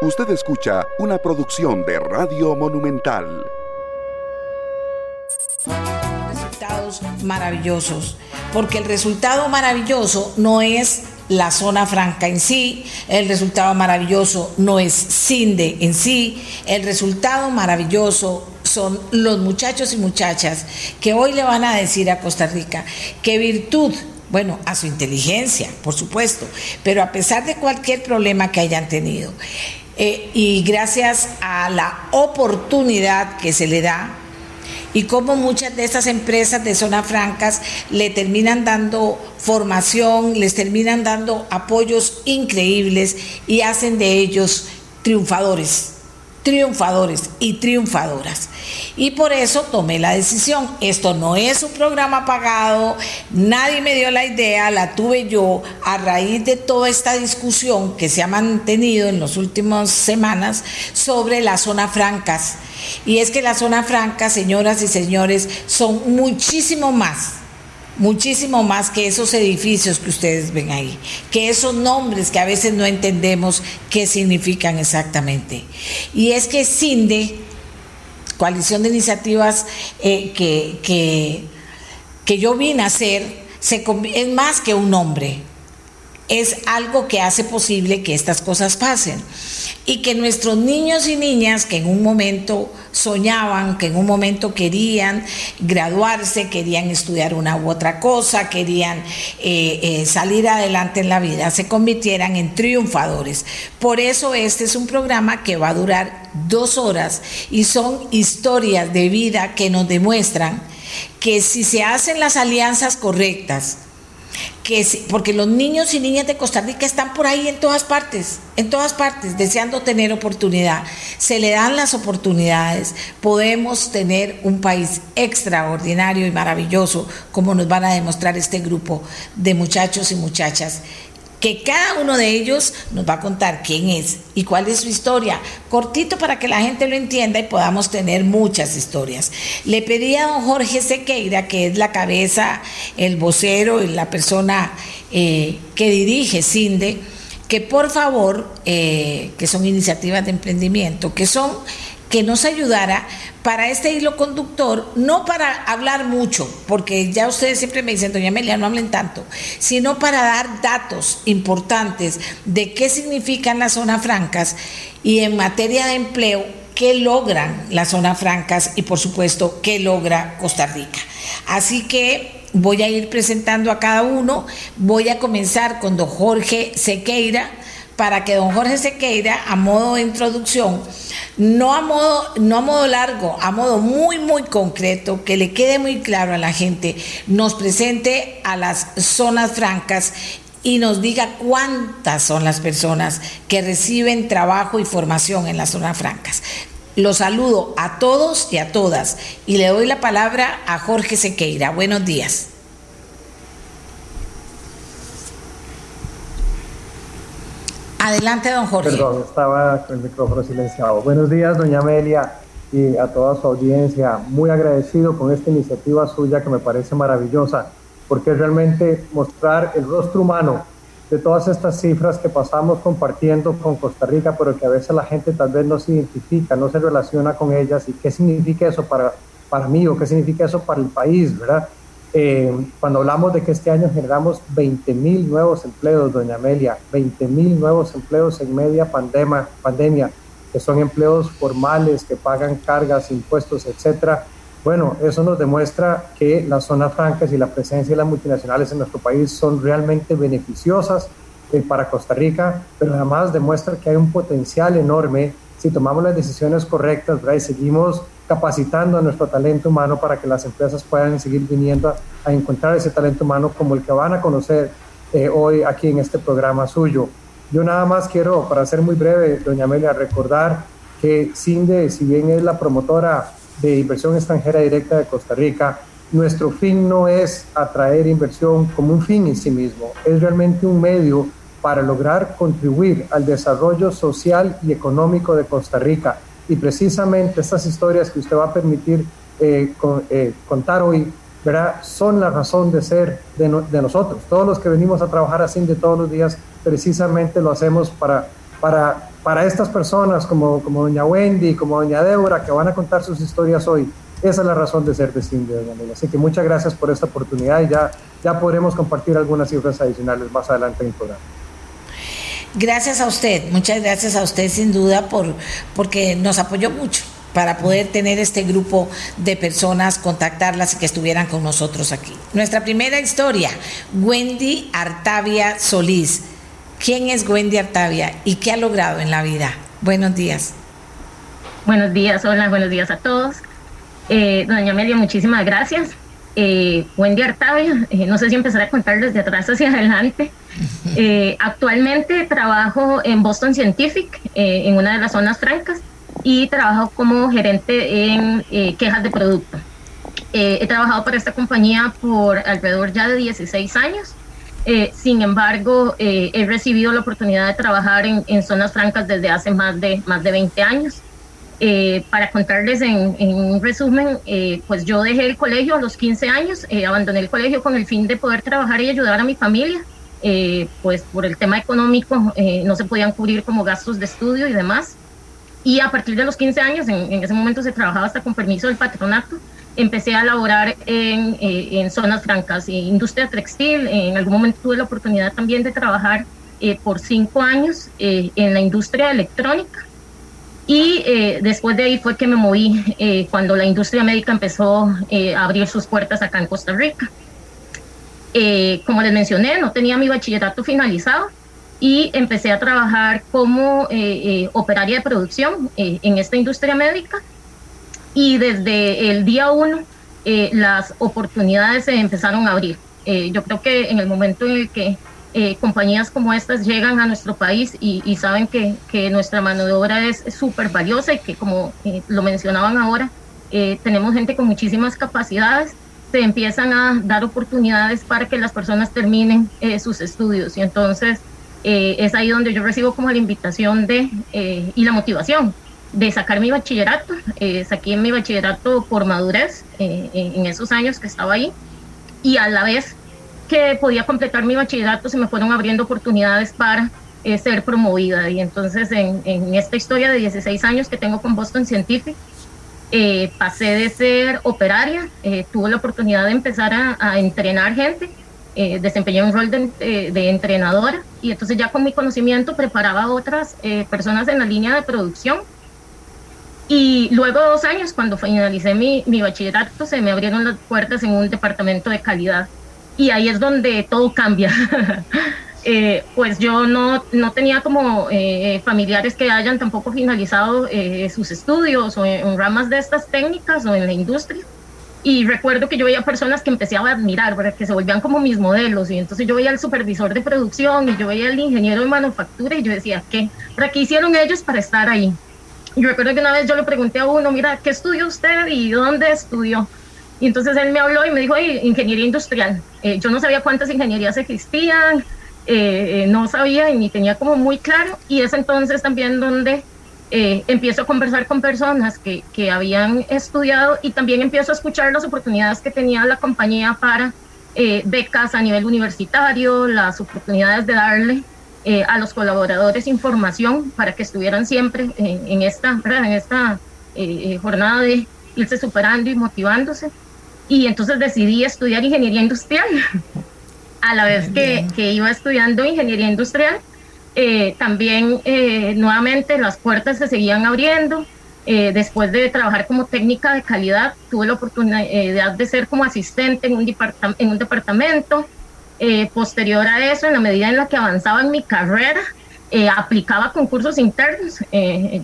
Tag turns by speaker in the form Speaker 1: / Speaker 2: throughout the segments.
Speaker 1: Usted escucha una producción de Radio Monumental.
Speaker 2: Resultados maravillosos, porque el resultado maravilloso no es la zona franca en sí, el resultado maravilloso no es CINDE en sí, el resultado maravilloso son los muchachos y muchachas que hoy le van a decir a Costa Rica que virtud bueno, a su inteligencia, por supuesto, pero a pesar de cualquier problema que hayan tenido, eh, y gracias a la oportunidad que se le da y como muchas de estas empresas de zonas francas le terminan dando formación, les terminan dando apoyos increíbles y hacen de ellos triunfadores triunfadores y triunfadoras. Y por eso tomé la decisión. Esto no es un programa pagado, nadie me dio la idea, la tuve yo a raíz de toda esta discusión que se ha mantenido en las últimas semanas sobre las zonas francas. Y es que las zonas francas, señoras y señores, son muchísimo más muchísimo más que esos edificios que ustedes ven ahí, que esos nombres que a veces no entendemos qué significan exactamente. Y es que CINDE, Coalición de Iniciativas eh, que, que, que, yo vine a hacer, se, es más que un nombre, es algo que hace posible que estas cosas pasen y que nuestros niños y niñas que en un momento soñaban, que en un momento querían graduarse, querían estudiar una u otra cosa, querían eh, eh, salir adelante en la vida, se convirtieran en triunfadores. Por eso este es un programa que va a durar dos horas y son historias de vida que nos demuestran que si se hacen las alianzas correctas, que porque los niños y niñas de Costa Rica están por ahí en todas partes, en todas partes, deseando tener oportunidad. Se le dan las oportunidades, podemos tener un país extraordinario y maravilloso, como nos van a demostrar este grupo de muchachos y muchachas que cada uno de ellos nos va a contar quién es y cuál es su historia, cortito para que la gente lo entienda y podamos tener muchas historias. Le pedí a don Jorge Sequeira, que es la cabeza, el vocero y la persona eh, que dirige CINDE, que por favor, eh, que son iniciativas de emprendimiento, que son que nos ayudara para este hilo conductor, no para hablar mucho, porque ya ustedes siempre me dicen, doña Amelia, no hablen tanto, sino para dar datos importantes de qué significan las zonas francas y en materia de empleo, qué logran las zonas francas y por supuesto qué logra Costa Rica. Así que voy a ir presentando a cada uno, voy a comenzar con don Jorge Sequeira, para que don Jorge Sequeira, a modo de introducción, no a modo, no a modo largo, a modo muy, muy concreto, que le quede muy claro a la gente, nos presente a las zonas francas y nos diga cuántas son las personas que reciben trabajo y formación en las zonas francas. Los saludo a todos y a todas y le doy la palabra a Jorge Sequeira. Buenos días. Adelante, don Jorge.
Speaker 3: Perdón, estaba con el micrófono silenciado. Buenos días, doña Amelia, y a toda su audiencia. Muy agradecido con esta iniciativa suya que me parece maravillosa, porque es realmente mostrar el rostro humano de todas estas cifras que pasamos compartiendo con Costa Rica, pero que a veces la gente tal vez no se identifica, no se relaciona con ellas. ¿Y qué significa eso para, para mí o qué significa eso para el país, verdad? Eh, cuando hablamos de que este año generamos 20 mil nuevos empleos, doña Amelia, 20 mil nuevos empleos en media pandemia, pandemia, que son empleos formales, que pagan cargas, impuestos, etcétera. Bueno, eso nos demuestra que las zonas francas y la presencia de las multinacionales en nuestro país son realmente beneficiosas eh, para Costa Rica, pero además demuestra que hay un potencial enorme si tomamos las decisiones correctas y seguimos capacitando a nuestro talento humano para que las empresas puedan seguir viniendo a, encontrar ese talento humano como el que van a conocer eh, hoy aquí en este programa suyo. Yo nada más quiero, para ser muy breve, doña Amelia, recordar que CINDE, si bien es la promotora de inversión extranjera directa de Costa Rica, nuestro fin no es atraer inversión como un fin en sí mismo, es realmente un medio para lograr contribuir al desarrollo social y económico de Costa Rica y precisamente estas historias que usted va a permitir eh, eh, contar hoy, ¿verdad? son la razón de ser de, nosotros. Todos los que venimos a trabajar así de todos los días, precisamente lo hacemos para, para para estas personas como, como doña Wendy, como doña Débora, que van a contar sus historias hoy, esa es la razón de ser de Cindy, doña. Así que muchas gracias por esta oportunidad y ya, ya podremos compartir algunas cifras adicionales más adelante en el programa.
Speaker 2: Gracias a usted, muchas gracias a usted sin duda por porque nos apoyó mucho para poder tener este grupo de personas, contactarlas y que estuvieran con nosotros aquí. Nuestra primera historia, Wendy Artavia Solís. ¿Quién es Wendy Artavia y qué ha logrado en la vida? Buenos días.
Speaker 4: Buenos días, hola, buenos días a todos. Eh, doña Amelia, muchísimas gracias. Eh, Wendy Artavia, eh, no sé si empezar a contar desde atrás hacia adelante. Eh, actualmente trabajo en Boston Scientific, en una de las zonas francas, y trabajo como gerente en quejas de producto. he trabajado para esta compañía por alrededor ya de 16 años. sin embargo, he recibido la oportunidad de trabajar en, en, zonas francas desde hace más de, más de 20 años. Eh, para contarles en, un resumen, eh, pues yo dejé el colegio a los 15 años, eh, abandoné el colegio con el fin de poder trabajar y ayudar a mi familia, pues por el tema económico no se podían cubrir como gastos de estudio y demás. Y a partir de los 15 años, en, ese momento se trabajaba hasta con permiso del patronato, empecé a laborar en, en zonas francas, industria textil, en algún momento tuve la oportunidad también de trabajar por cinco años en la industria electrónica y eh, después de ahí fue que me moví eh, cuando la industria médica empezó eh, a abrir sus puertas acá en Costa Rica. Como les mencioné, no tenía mi bachillerato finalizado y empecé a trabajar como operaria de producción en esta industria médica. Y desde el día uno las oportunidades se empezaron a abrir. yo creo que en el momento en el que eh, compañías como estas llegan a nuestro país y, saben que, que, nuestra mano de obra es súper valiosa y que como eh, lo mencionaban ahora, eh, tenemos gente con muchísimas capacidades, se empiezan a dar oportunidades para que las personas terminen sus estudios y entonces es ahí donde yo recibo como la invitación de y la motivación de sacar mi bachillerato. saqué mi bachillerato por madurez en esos años que estaba ahí y a la vez que podía completar mi bachillerato, se me fueron abriendo oportunidades para eh, ser promovida. Y entonces en, en, esta historia de 16 años que tengo con Boston Scientific, eh, pasé de ser operaria, eh, tuve la oportunidad de empezar a, a entrenar gente, desempeñé un rol de, de, entrenadora y entonces ya con mi conocimiento preparaba a otras personas en la línea de producción. Y luego dos años, cuando finalicé mi, mi bachillerato, se me abrieron las puertas en un departamento de calidad y ahí es donde todo cambia. Eh, pues yo no, no tenía como eh, familiares que hayan tampoco finalizado eh, sus estudios o en, ramas de estas técnicas o en la industria. Y recuerdo que yo veía personas que empecé a admirar, que se volvían como mis modelos. Y entonces yo veía al supervisor de producción y yo veía al ingeniero de manufactura y yo decía, ¿qué? ¿Para qué hicieron ellos para estar ahí? Y recuerdo que una vez yo le pregunté a uno, mira, ¿qué estudió usted y dónde estudió? Y entonces él me habló y me dijo, ingeniería industrial. Eh, yo no sabía cuántas ingenierías existían, eh, eh, no sabía y ni tenía como muy claro. Y es entonces también donde empiezo a conversar con personas que, que, habían estudiado y también empiezo a escuchar las oportunidades que tenía la compañía para becas a nivel universitario, las oportunidades de darle a los colaboradores información para que estuvieran siempre en esta, en esta jornada de irse superando y motivándose y entonces decidí estudiar ingeniería industrial. A la vez que, que iba estudiando ingeniería industrial, eh, también eh, nuevamente las puertas se seguían abriendo. Eh, después de trabajar como técnica de calidad, tuve la oportunidad de ser como asistente en un, en un departamento. posterior a eso, en la medida en la que avanzaba en mi carrera, aplicaba concursos internos.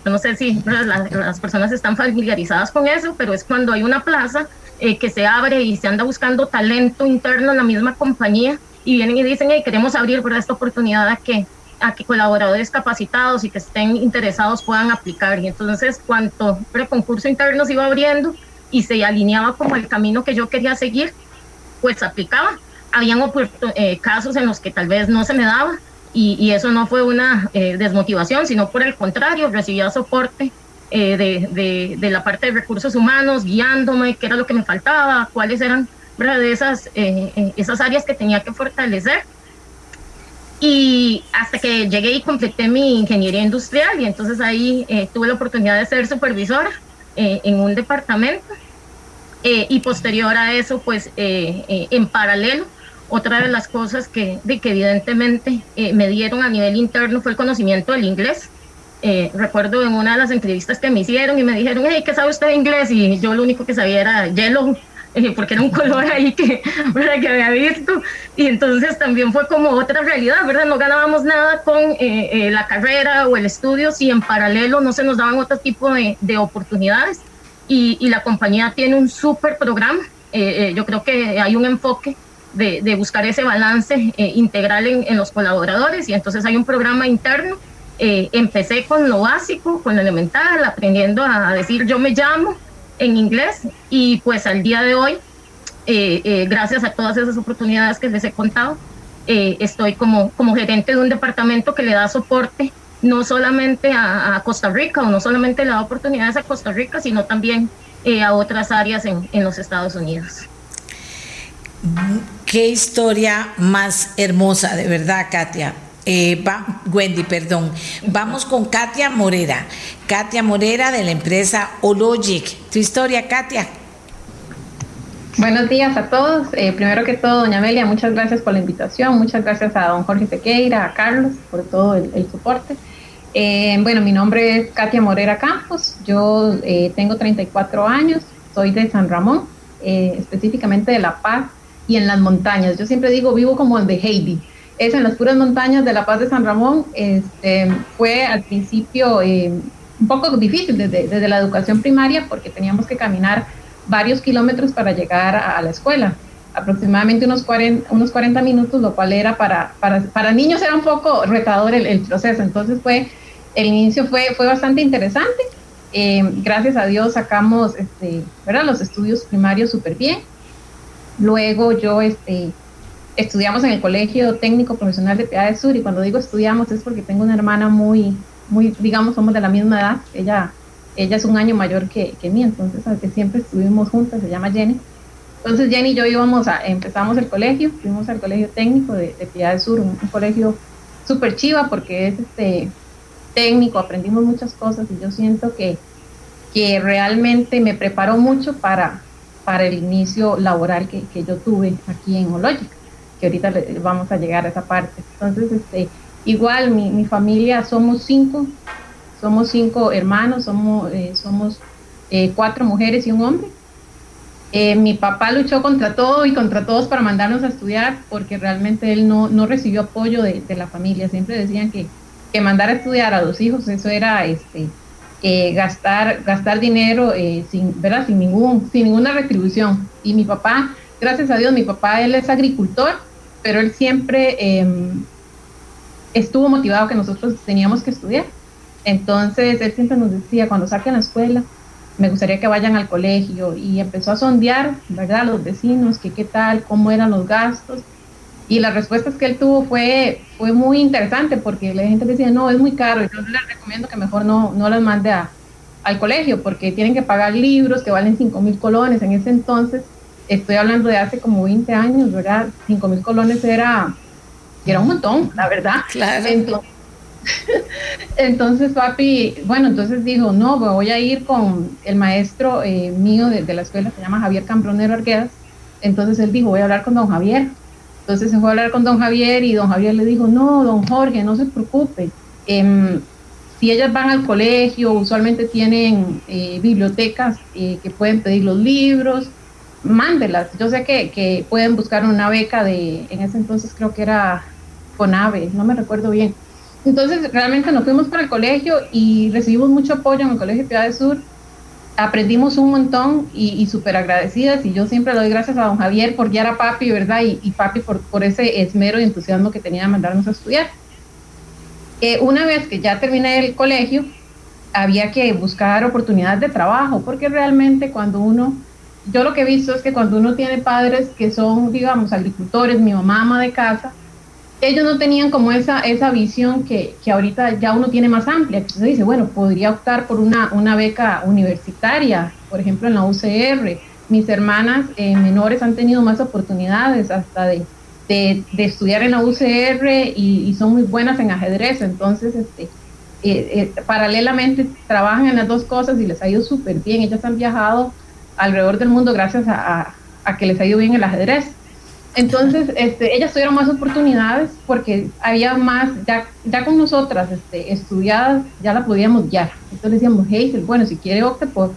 Speaker 4: no sé si las personas están familiarizadas con eso, pero es cuando hay una plaza eh, que se abre y se anda buscando talento interno en la misma compañía y vienen y dicen, hey, queremos abrir por esta oportunidad a que, a que colaboradores capacitados y que estén interesados puedan aplicar. Y entonces, cuanto el concurso interno se iba abriendo y se alineaba como el camino que yo quería seguir, pues aplicaba. Habían eh, casos en los que tal vez no se me daba y, y eso no fue una eh, desmotivación, sino por el contrario, recibía soporte eh, de, de, la parte de recursos humanos, guiándome, qué era lo que me faltaba, cuáles eran de esas, eh, eh, esas áreas que tenía que fortalecer. Y hasta que llegué y completé mi ingeniería industrial y entonces ahí eh, tuve la oportunidad de ser supervisora eh, en un departamento. Eh, y posterior a eso, pues en paralelo, otra de las cosas que, de que evidentemente me dieron a nivel interno fue el conocimiento del inglés. Recuerdo en una de las entrevistas que me hicieron y me dijeron, hey, ¿qué sabe usted de inglés? Y yo lo único que sabía era yellow eh, porque era un color ahí que, ¿verdad? que había visto. Y entonces también fue como otra realidad, ¿verdad? No ganábamos nada con eh, eh, la carrera o el estudio si en paralelo no se nos daban otro tipo de, de oportunidades. Y, y, la compañía tiene un súper programa. yo creo que hay un enfoque de, de buscar ese balance integral en, en, los colaboradores y entonces hay un programa interno. Empecé con lo básico, con lo elemental, aprendiendo a decir yo me llamo, en inglés y pues al día de hoy, eh, eh, gracias a todas esas oportunidades que les he contado, eh, estoy como, como gerente de un departamento que le da soporte no solamente a, Costa Rica o no solamente le da oportunidades a Costa Rica, sino también a otras áreas en, en los Estados Unidos.
Speaker 2: Qué historia más hermosa, de verdad, Katia. Eh, Wendy, perdón. Vamos con Katia Morera. Katia Morera de la empresa Ologic. Tu historia, Katia.
Speaker 5: Buenos días a todos. Eh, primero que todo, doña Amelia, muchas gracias por la invitación. Muchas gracias a don Jorge Sequeira, a Carlos, por todo el, soporte. Eh, bueno, mi nombre es Katia Morera Campos. Yo tengo 34 años. Soy de San Ramón, específicamente de La Paz y en las montañas. Yo siempre digo, vivo como el de Heidi es en las puras montañas de La Paz de San Ramón. Este, fue al principio eh, un poco difícil desde, la educación primaria porque teníamos que caminar varios kilómetros para llegar a, la escuela, aproximadamente unos 40, unos 40 minutos, lo cual era para, para, niños era un poco retador el, proceso. Entonces fue, el inicio fue, fue bastante interesante. Eh, gracias a Dios sacamos este, los estudios primarios súper bien. Luego yo este, estudiamos en el Colegio Técnico Profesional de Piedad del Sur y cuando digo estudiamos es porque tengo una hermana muy, muy digamos, somos de la misma edad, ella, ella es un año mayor que, que mí, entonces siempre estuvimos juntas, se llama Jenny. Entonces Jenny y yo íbamos a, empezamos el colegio, fuimos al Colegio Técnico de, de Piedad del Sur, un, colegio súper chiva porque es este técnico, aprendimos muchas cosas y yo siento que, que realmente me preparó mucho para, para el inicio laboral que, que yo tuve aquí en Ologic que ahorita vamos a llegar a esa parte. Entonces, este, igual mi, mi familia somos cinco, somos cinco hermanos, somos, eh, somos eh, cuatro mujeres y un hombre. Eh, mi papá luchó contra todo y contra todos para mandarnos a estudiar porque realmente él no, no recibió apoyo de, de, la familia. Siempre decían que, que, mandar a estudiar a los hijos, eso era este, gastar, gastar dinero sin, ¿verdad? sin, ningún, sin ninguna retribución. Y mi papá gracias a Dios, mi papá, él es agricultor, pero él siempre em, estuvo motivado que nosotros teníamos que estudiar. Entonces, él siempre nos decía, cuando saquen la escuela, me gustaría que vayan al colegio y empezó a sondear, ¿verdad?, los vecinos, que qué tal, cómo eran los gastos. Y las respuestas que él tuvo fue, fue muy interesante porque la gente decía, no, es muy caro. Y yo les recomiendo que mejor no, no las mande a, al colegio porque tienen que pagar libros que valen 5 mil colones en ese entonces estoy hablando de hace como 20 años, ¿verdad? 5 mil colones era, era un montón, la verdad.
Speaker 2: Claro.
Speaker 5: Entonces, papi, bueno, entonces dijo, no, voy a ir con el maestro eh, mío de, la escuela, se llama Javier Cambronero Arguedas. Entonces él dijo, voy a hablar con don Javier. Entonces se fue a hablar con don Javier y don Javier le dijo, no, don Jorge, no se preocupe. Em, si ellas van al colegio, usualmente tienen eh, bibliotecas eh, que pueden pedir los libros, mándelas. Yo sé que, que, pueden buscar una beca de, en ese entonces creo que era CONAVE, no me recuerdo bien. Entonces realmente nos fuimos para el colegio y recibimos mucho apoyo en el Colegio Piedad del Sur. Aprendimos un montón y, y súper agradecidas y yo siempre le doy gracias a don Javier por guiar a papi, ¿verdad? Y, y papi por, por ese esmero y entusiasmo que tenía de mandarnos a estudiar. Eh, una vez que ya terminé el colegio, había que buscar oportunidades de trabajo, porque realmente cuando uno yo lo que he visto es que cuando uno tiene padres que son, digamos, agricultores, mi mamá ama de casa, ellos no tenían como esa, esa visión que, que ahorita ya uno tiene más amplia. Entonces dice, bueno, podría optar por una, una beca universitaria, por ejemplo, en la UCR. Mis hermanas eh, menores han tenido más oportunidades hasta de, de, estudiar en la UCR y, son muy buenas en ajedrez, entonces este, eh, eh, paralelamente trabajan en las dos cosas y les ha ido súper bien. Ellas han viajado alrededor del mundo gracias a, que les ha ido bien el ajedrez. Entonces, este, ellas tuvieron más oportunidades porque había más, ya, ya con nosotras este, estudiadas, ya la podíamos guiar. Entonces decíamos, hey, bueno, si quiere opte por,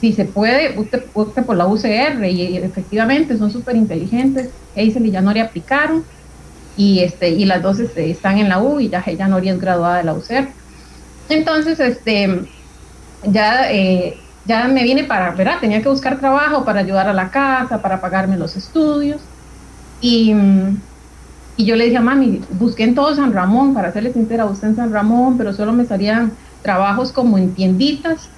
Speaker 5: si se puede, usted opte por la UCR y, efectivamente son súper inteligentes. Hazel y Yanori aplicaron y, este, y las dos este, están en la U y ya Yanori es graduada de la UCR. Entonces, este, ya, eh, ya me vine para, ¿verdad? Tenía que buscar trabajo para ayudar a la casa, para pagarme los estudios. Y, y yo le dije a mami, busqué en todo San Ramón, para serle sincera, busqué en San Ramón, pero solo me salían trabajos como en tienditas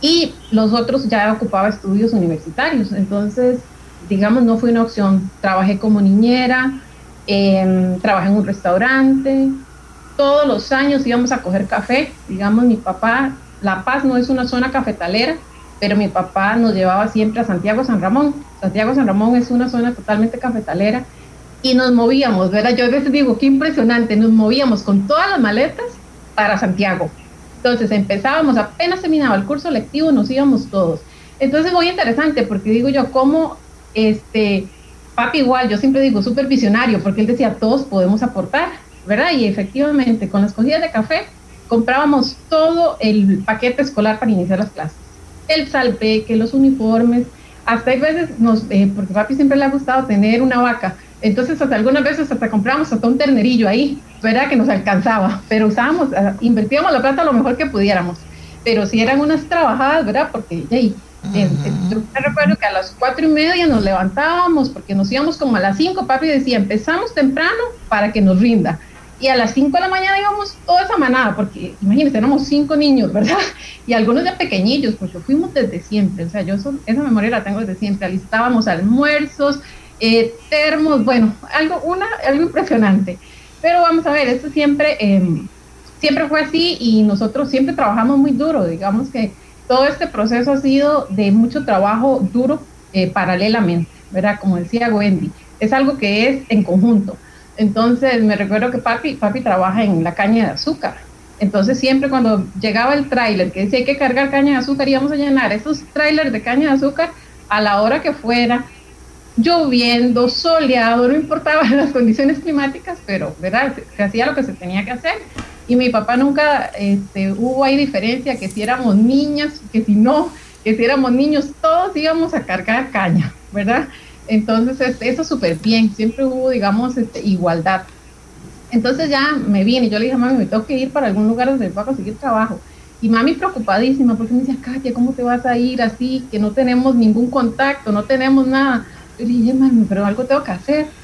Speaker 5: y los otros ya ocupaba estudios universitarios. Entonces, digamos, no fue una opción. Trabajé como niñera, em, trabajé en un restaurante, todos los años íbamos a coger café. Digamos, mi papá, La Paz no es una zona cafetalera, pero mi papá nos llevaba siempre a Santiago San Ramón. Santiago San Ramón es una zona totalmente cafetalera y nos movíamos, ¿verdad? Yo a veces digo, qué impresionante, nos movíamos con todas las maletas para Santiago. Entonces empezábamos, apenas terminaba el curso lectivo, nos íbamos todos. Entonces muy interesante porque digo yo, cómo este, papi igual, yo siempre digo súper visionario, porque él decía, todos podemos aportar, ¿verdad? Y efectivamente, con las cogidas de café, comprábamos todo el paquete escolar para iniciar las clases. El salpeque, los uniformes, hasta hay veces, nos, eh, porque papi siempre le ha gustado tener una vaca, entonces, hasta algunas veces hasta compramos hasta un ternerillo ahí, ¿verdad? Que nos alcanzaba, pero usábamos, ah, invertíamos la plata lo mejor que pudiéramos. Pero si eran unas trabajadas, ¿verdad? Porque, hey, eh, eh, yo me recuerdo que a las cuatro y media nos levantábamos porque nos íbamos como a las cinco, papi decía, empezamos temprano para que nos rinda. Y a las cinco de la mañana íbamos toda esa manada, porque imagínense, éramos cinco niños, ¿verdad? Y algunos de pequeñitos, porque fuimos desde siempre, o sea, yo esa memoria la tengo desde siempre, alistábamos almuerzos, eh, termos, bueno, algo, una, algo impresionante. Pero vamos a ver, esto siempre, em, siempre fue así y nosotros siempre trabajamos muy duro. Digamos que todo este proceso ha sido de mucho trabajo duro eh, paralelamente, ¿verdad? Como decía Wendy, es algo que es en conjunto. Entonces me recuerdo que papi, papi trabaja en la caña de azúcar. Entonces siempre cuando llegaba el tráiler que decía hay que cargar caña de azúcar íbamos a llenar esos tráilers de caña de azúcar a la hora que fuera, lloviendo, soleado, no importaba las condiciones climáticas, pero ¿verdad? Se, hacía lo que se tenía que hacer. Y mi papá nunca este, hubo ahí diferencia que si éramos niñas, que si no, que si éramos niños, todos íbamos a cargar caña, ¿verdad? Entonces, eso súper bien, siempre hubo, digamos, este, igualdad. Entonces ya me vine yo le dije a mami, me tengo que ir para algún lugar donde pueda conseguir trabajo. Y mami preocupadísima porque me decía, Katia, ¿cómo te vas a ir así? Que no tenemos ningún contacto, no tenemos nada. Yo dije, mami, pero algo tengo que hacer.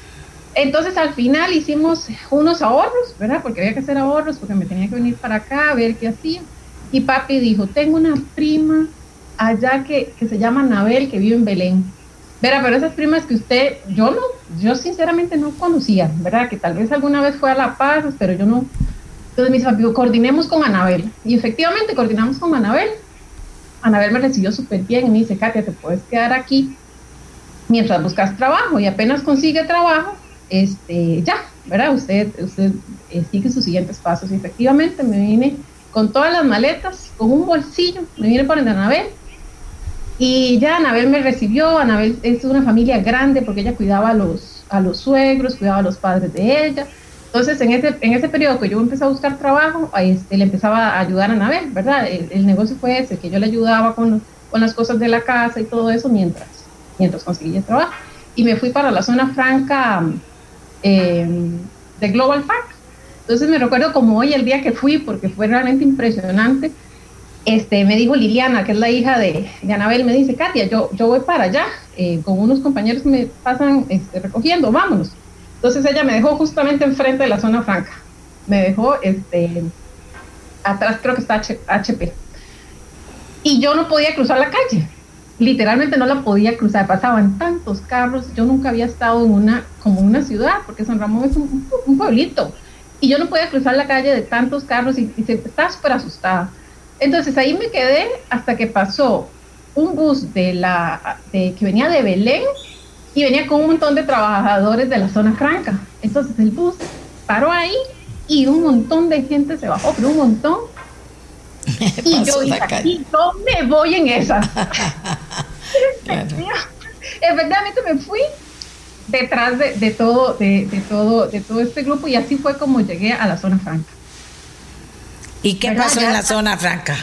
Speaker 5: Entonces al final hicimos unos ahorros, ¿verdad? Porque había que hacer ahorros, porque me tenía que venir para acá a ver qué hacía. Y papi dijo, tengo una prima allá que, que se llama Nabel, que vive en Belén. Verá, pero esas primas que usted, yo no, yo sinceramente no conocía, ¿verdad? Que tal vez alguna vez fue a La Paz, pero yo no. Entonces mis amigos, coordinemos con Anabel. Y efectivamente coordinamos con Anabel. Anabel me recibió súper bien y me dice, Katia, te puedes quedar aquí mientras buscas trabajo y apenas consigue trabajo, este, ya, ¿verdad? Usted, usted eh, sigue sus siguientes pasos. Y efectivamente me vine con todas las maletas, con un bolsillo, me vine el Anabel. Y ya Anabel me recibió, Anabel es una familia grande porque ella cuidaba a los, a los suegros, cuidaba a los padres de ella. Entonces, en ese, en ese periodo que yo empecé a buscar trabajo, este, le empezaba a ayudar a Anabel, ¿verdad? El, negocio fue ese, que yo le ayudaba con, con las cosas de la casa y todo eso mientras mientras conseguí el trabajo. Y me fui para la zona franca eh, de Global Park. Entonces me recuerdo como hoy el día que fui, porque fue realmente impresionante. Este, me dijo Liliana, que es la hija de, de Anabel, me dice, Katia, yo, yo voy para allá, eh, con unos compañeros me pasan este, recogiendo, vámonos. Entonces ella me dejó justamente enfrente de la zona franca. Me dejó, este, atrás creo que está HP. Y yo no podía cruzar la calle literalmente no la podía cruzar, pasaban tantos carros, yo nunca había estado en una, como una ciudad, porque San Ramón es un, pueblito, y yo no podía cruzar la calle de tantos carros y, y estaba súper asustada. Entonces ahí me quedé hasta que pasó un bus de la, que venía de Belén y venía con un montón de trabajadores de la zona franca. Entonces el bus paró ahí y un montón de gente se bajó, pero un montón. y yo dije, aquí yo me voy en esa. Efectivamente me fui detrás de, todo, de, todo, de todo este grupo y así fue como llegué a la zona franca.
Speaker 2: ¿Y qué pasó en la zona franca?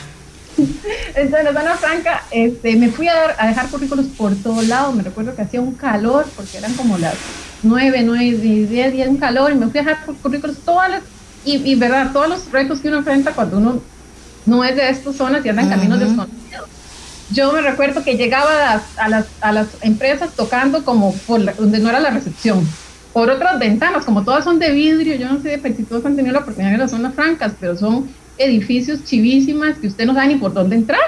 Speaker 5: en la zona franca este, me fui a, a, dejar currículos por todos lados. Me recuerdo que hacía un calor porque eran como las 9, 9, 10, 10, un calor y me fui a dejar currículos todas las, y, y verdad, todos los retos que uno enfrenta cuando uno no es de estas zonas y anda en caminos desconocidos. Yo me recuerdo que llegaba a las, a las, a las empresas tocando como por donde no era la recepción, por otras ventanas, como todas son de vidrio, yo no sé si todos han tenido la oportunidad de las zonas francas, pero son edificios chivísimas que usted no sabe ni por dónde entrar.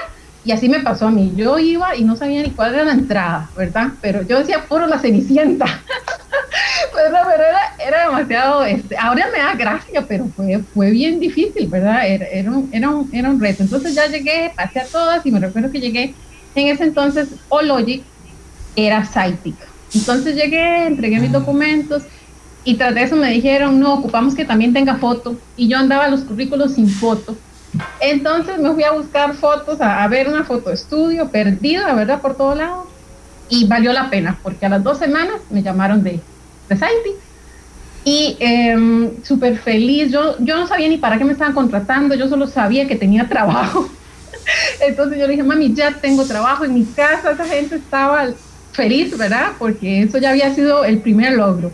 Speaker 5: Y así me pasó a mí. Yo iba y no sabía ni cuál era la entrada, ¿verdad? Pero yo decía, puro la cenicienta. pues pero era, era demasiado, este, ahora me da gracia, pero fue, fue bien difícil, ¿verdad? Era, era, un, era, un, era un reto. Entonces ya llegué, pasé a todas y me recuerdo que llegué, en ese entonces, Ologic era Cytic. Entonces llegué, entregué mis documentos y tras de eso me dijeron, no, ocupamos que también tenga foto. Y yo andaba los currículos sin foto. Entonces me fui a buscar fotos, a, ver una foto de estudio, perdida, ¿verdad? Por todo lado. Y valió la pena, porque a las dos semanas me llamaron de, de Y eh, súper feliz, yo, yo no sabía ni para qué me estaban contratando, yo solo sabía que tenía trabajo. Entonces yo le dije, mami, ya tengo trabajo en mi casa, esa gente estaba feliz, ¿verdad? Porque eso ya había sido el primer logro.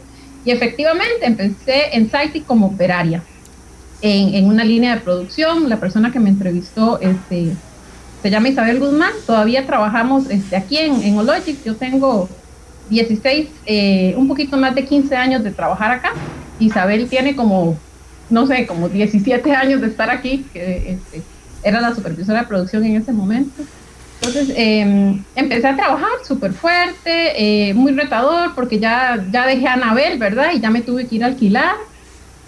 Speaker 5: Y efectivamente empecé en Saiti como operaria, en, en, una línea de producción. La persona que me entrevistó este, se llama Isabel Guzmán. Todavía trabajamos este, aquí en, en Ologic. Yo tengo 16, eh, un poquito más de 15 años de trabajar acá. Isabel tiene como, no sé, como 17 años de estar aquí, que este, era la supervisora de producción en ese momento. Entonces em, empecé a trabajar súper fuerte, eh, muy retador, porque ya, ya dejé a Anabel, ¿verdad? Y ya me tuve que ir a alquilar.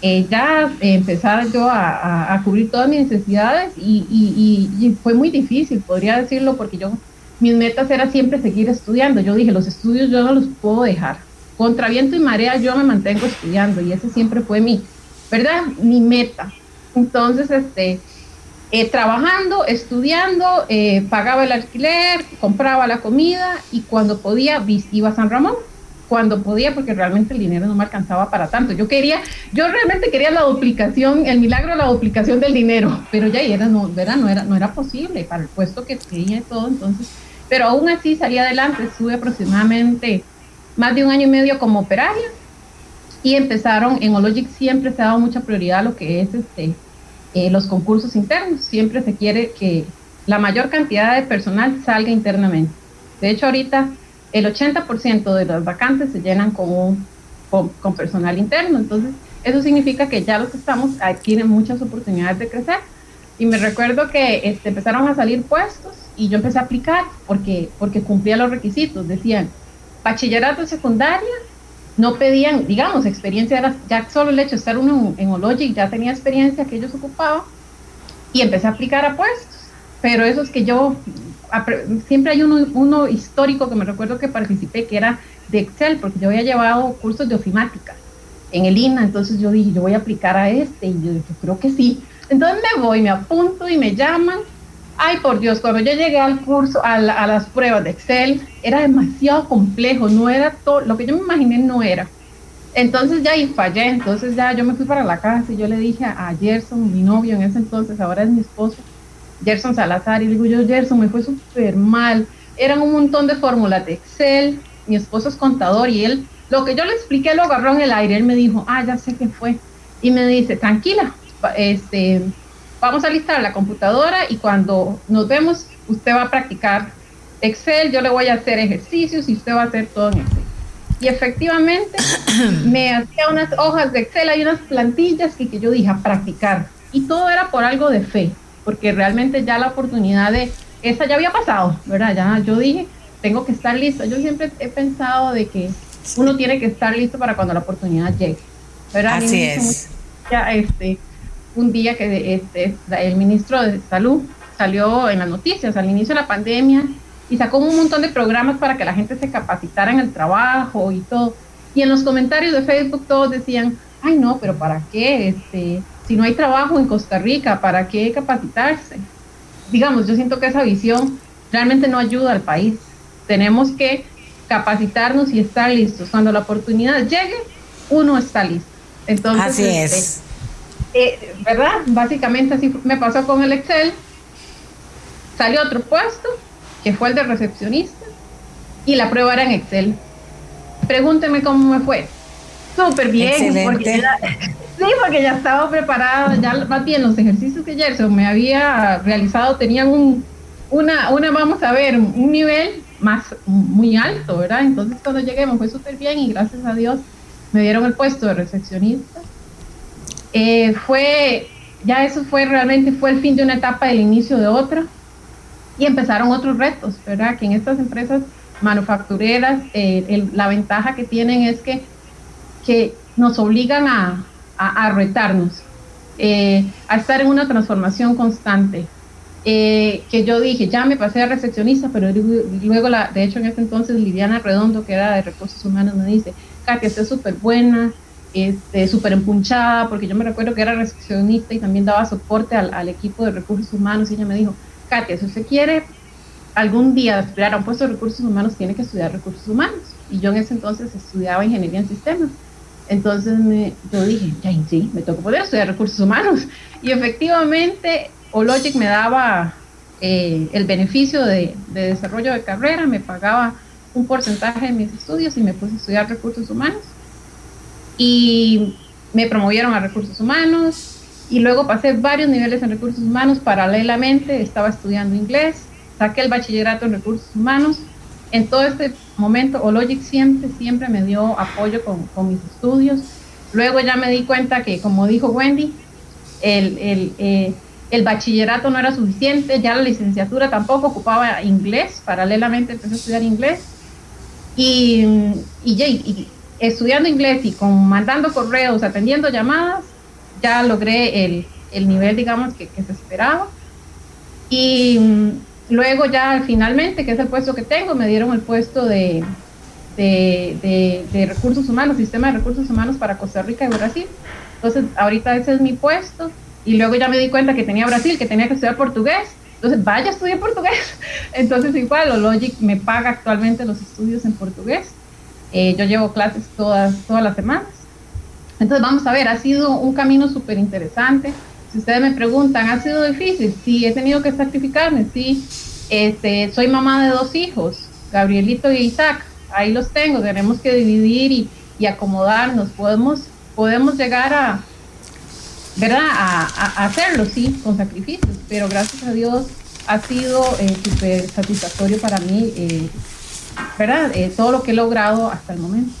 Speaker 5: Eh, ya empezar yo a, a, cubrir todas mis necesidades y, y, y, fue muy difícil, podría decirlo, porque yo, mis metas era siempre seguir estudiando. Yo dije, los estudios yo no los puedo dejar. Contra viento y marea yo me mantengo estudiando y ese siempre fue mi, ¿verdad? Mi meta. Entonces, este, eh, trabajando, estudiando, eh, pagaba el alquiler, compraba la comida y cuando podía iba a San Ramón. Cuando podía, porque realmente el dinero no me alcanzaba para tanto. Yo quería, yo realmente quería la duplicación, el milagro de la duplicación del dinero, pero ya era, no, era, no, era, no era posible para el puesto que tenía y todo. Entonces, pero aún así salí adelante. Estuve aproximadamente más de un año y medio como operaria y empezaron en Ologic siempre se ha dado mucha prioridad a lo que es este eh, los concursos internos. Siempre se quiere que la mayor cantidad de personal salga internamente. De hecho, ahorita el 80% de las vacantes se llenan con, con, personal interno. Entonces, eso significa que ya los que estamos adquieren muchas oportunidades de crecer. Y me recuerdo que este, empezaron a salir puestos y yo empecé a aplicar porque, porque cumplía los requisitos. Decían, bachillerato secundaria no pedían, digamos, experiencia, era ya solo el hecho de estar uno en, Ologic, ya tenía experiencia que ellos ocupaban y empecé a aplicar a puestos. Pero eso es que yo, siempre hay uno, uno histórico que me recuerdo que participé, que era de Excel, porque yo había llevado cursos de ofimática en el INA, entonces yo dije, yo voy a aplicar a este, y yo, yo creo que sí. Entonces me voy, me apunto y me llaman, Ay, por Dios, cuando yo llegué al curso, a, las pruebas de Excel, era demasiado complejo, no era todo, lo que yo me imaginé no era. Entonces ya y fallé, entonces ya yo me fui para la casa y yo le dije a Gerson, mi novio en ese entonces, ahora es mi esposo, Gerson Salazar, y le digo yo, Gerson, me fue súper mal, eran un montón de fórmulas de Excel, mi esposo es contador y él, lo que yo le expliqué lo agarró en el aire, él me dijo, ah, ya sé qué fue, y me dice, tranquila, este, vamos a listar la computadora y cuando nos vemos, usted va a practicar Excel, yo le voy a hacer ejercicios y usted va a hacer todo en Excel. Y efectivamente me hacía unas hojas de Excel, hay unas plantillas que, que yo dije a practicar. Y todo era por algo de fe, porque realmente ya la oportunidad de, esa ya había pasado, ¿verdad? Ya yo dije, tengo que estar listo. Yo siempre he pensado de que uno tiene que estar listo para cuando la oportunidad llegue. ¿verdad?
Speaker 2: Así es.
Speaker 5: Ya, este, un día que este, el ministro de Salud salió en las noticias al inicio de la pandemia y sacó un montón de programas para que la gente se capacitara en el trabajo y todo. Y en los comentarios de Facebook todos decían, ay no, pero ¿para qué? Este, si no hay trabajo en Costa Rica, ¿para qué capacitarse? Digamos, yo siento que esa visión realmente no ayuda al país. Tenemos que capacitarnos y estar listos. Cuando la oportunidad llegue, uno está listo. Entonces,
Speaker 2: así este, es.
Speaker 5: Eh, ¿Verdad? Básicamente así me pasó con el Excel. Salió otro puesto, que fue el de recepcionista, y la prueba era en Excel. Pregúnteme cómo me fue. Súper bien, porque ya, sí, porque ya estaba preparada, ya más bien los ejercicios que Gerson me había realizado tenían un, una, una, vamos a ver, un nivel más muy alto, ¿verdad? Entonces cuando llegué me fue súper bien y gracias a Dios me dieron el puesto de recepcionista. Eh, fue, ya eso fue realmente, fue el fin de una etapa, el inicio de otra y empezaron otros retos, ¿verdad? Que en estas empresas manufactureras eh, la ventaja que tienen es que, que nos obligan a, a, retarnos, eh, a estar en una transformación constante. Eh, que yo dije, ya me pasé a recepcionista, pero luego, la, de hecho, en ese entonces, Lidiana Redondo, que era de Recursos Humanos, me dice, Katia, estás súper buena, este, súper empunchada, porque yo me recuerdo que era recepcionista y también daba soporte al, equipo de Recursos Humanos, y ella me dijo, Katia, si usted quiere algún día aspirar a un puesto de Recursos Humanos, tiene que estudiar Recursos Humanos. Y yo en ese entonces estudiaba Ingeniería en Sistemas. Entonces me, yo dije, ya sí, me tocó poder estudiar recursos humanos. Y efectivamente, Ologic me daba eh, el beneficio de, desarrollo de carrera, me pagaba un porcentaje de mis estudios y me puse a estudiar recursos humanos. Y me promovieron a recursos humanos y luego pasé varios niveles en recursos humanos. Paralelamente estaba estudiando inglés, saqué el bachillerato en recursos humanos en todo este momento, Ologic siempre, siempre me dio apoyo con, mis estudios. Luego ya me di cuenta que, como dijo Wendy, eh, el, bachillerato no era suficiente, ya la licenciatura tampoco ocupaba inglés, paralelamente empecé a estudiar inglés. Y, y, estudiando inglés y con, mandando correos, atendiendo llamadas, ya logré el, nivel, digamos, que, que se esperaba. Y Luego ya finalmente, que es el puesto que tengo, me dieron el puesto de, de, recursos humanos, sistema de recursos humanos para Costa Rica y Brasil. Entonces, ahorita ese es mi puesto. Y luego ya me di cuenta que tenía Brasil, que tenía que estudiar portugués. Entonces, vaya a estudiar portugués. Entonces, igual, Logic me paga actualmente los estudios en portugués. Eh, yo llevo clases todas, todas las semanas. Entonces, vamos a ver, ha sido un camino súper interesante si ustedes me preguntan, ¿ha sido difícil? Sí, he tenido que sacrificarme, sí. Este, soy mamá de dos hijos, Gabrielito y Isaac, ahí los tengo, tenemos que dividir y, acomodarnos, podemos, podemos llegar a, ¿verdad? A, hacerlo, sí, con sacrificios, pero gracias a Dios ha sido eh, súper satisfactorio para mí, eh, ¿verdad? Eh, todo lo que he logrado hasta el momento.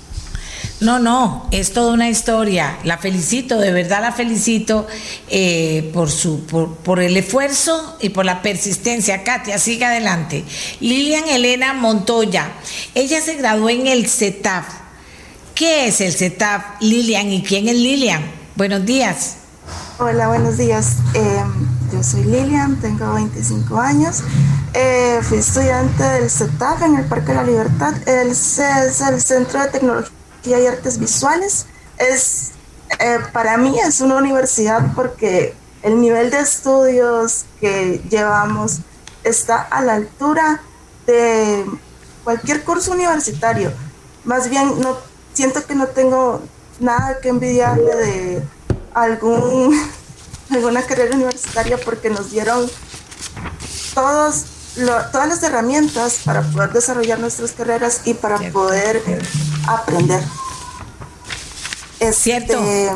Speaker 2: No, no, es toda una historia. La felicito, de verdad la felicito eh, por, su, por, el esfuerzo y por la persistencia. Katia, sigue adelante. Lilian Elena Montoya, ella se graduó en el CETAF. ¿Qué es el CETAF, Lilian, y quién es Lilian? Buenos días.
Speaker 6: Hola, buenos días. Eh, yo soy Lilian, tengo 25 años. Eh, fui estudiante del CETAF en el Parque de la Libertad. El es el Centro de Tecnología y artes visuales. Es, eh, para mí es una universidad porque el nivel de estudios que llevamos está a la altura de cualquier curso universitario. Más bien, siento que no tengo nada que envidiarle de algún, alguna carrera universitaria porque nos dieron todos todas las herramientas para poder desarrollar nuestras carreras y para poder aprender.
Speaker 2: Es cierto. Este,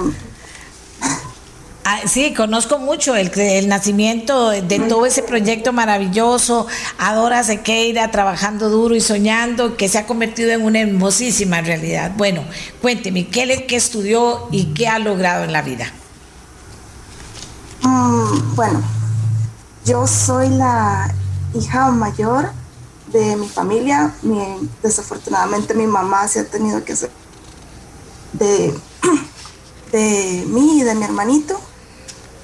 Speaker 2: ah, sí, conozco mucho el, el, nacimiento de todo ese proyecto maravilloso, Adora Sequeira trabajando duro y soñando, que se ha convertido en una hermosísima realidad. Bueno, cuénteme, ¿qué, le, qué estudió y qué ha logrado en la vida?
Speaker 6: Mm, bueno, yo soy la hija mayor de mi familia. desafortunadamente mi mamá se ha tenido que hacer de, de mí y de mi hermanito.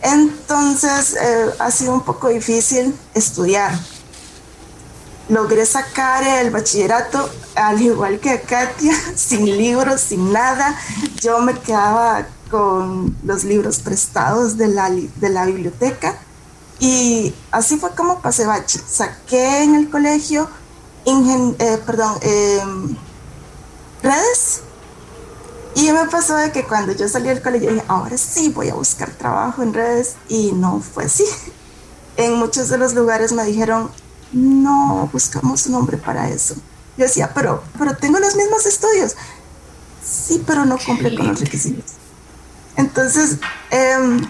Speaker 6: Entonces eh, ha sido un poco difícil estudiar. logré sacar el bachillerato, al igual que Katia, sin libros, sin nada. Yo me quedaba con los libros prestados de la, de la biblioteca y así fue como pasé bachi. Saqué en el colegio, eh, perdón, em, redes. Y me pasó de que cuando yo salí del colegio dije, ahora sí voy a buscar trabajo en redes y no fue así. En muchos de los lugares me dijeron, no buscamos un nombre para eso. Yo decía, pero, pero tengo los mismos estudios. Sí, pero no cumple con los requisitos. Entonces, em,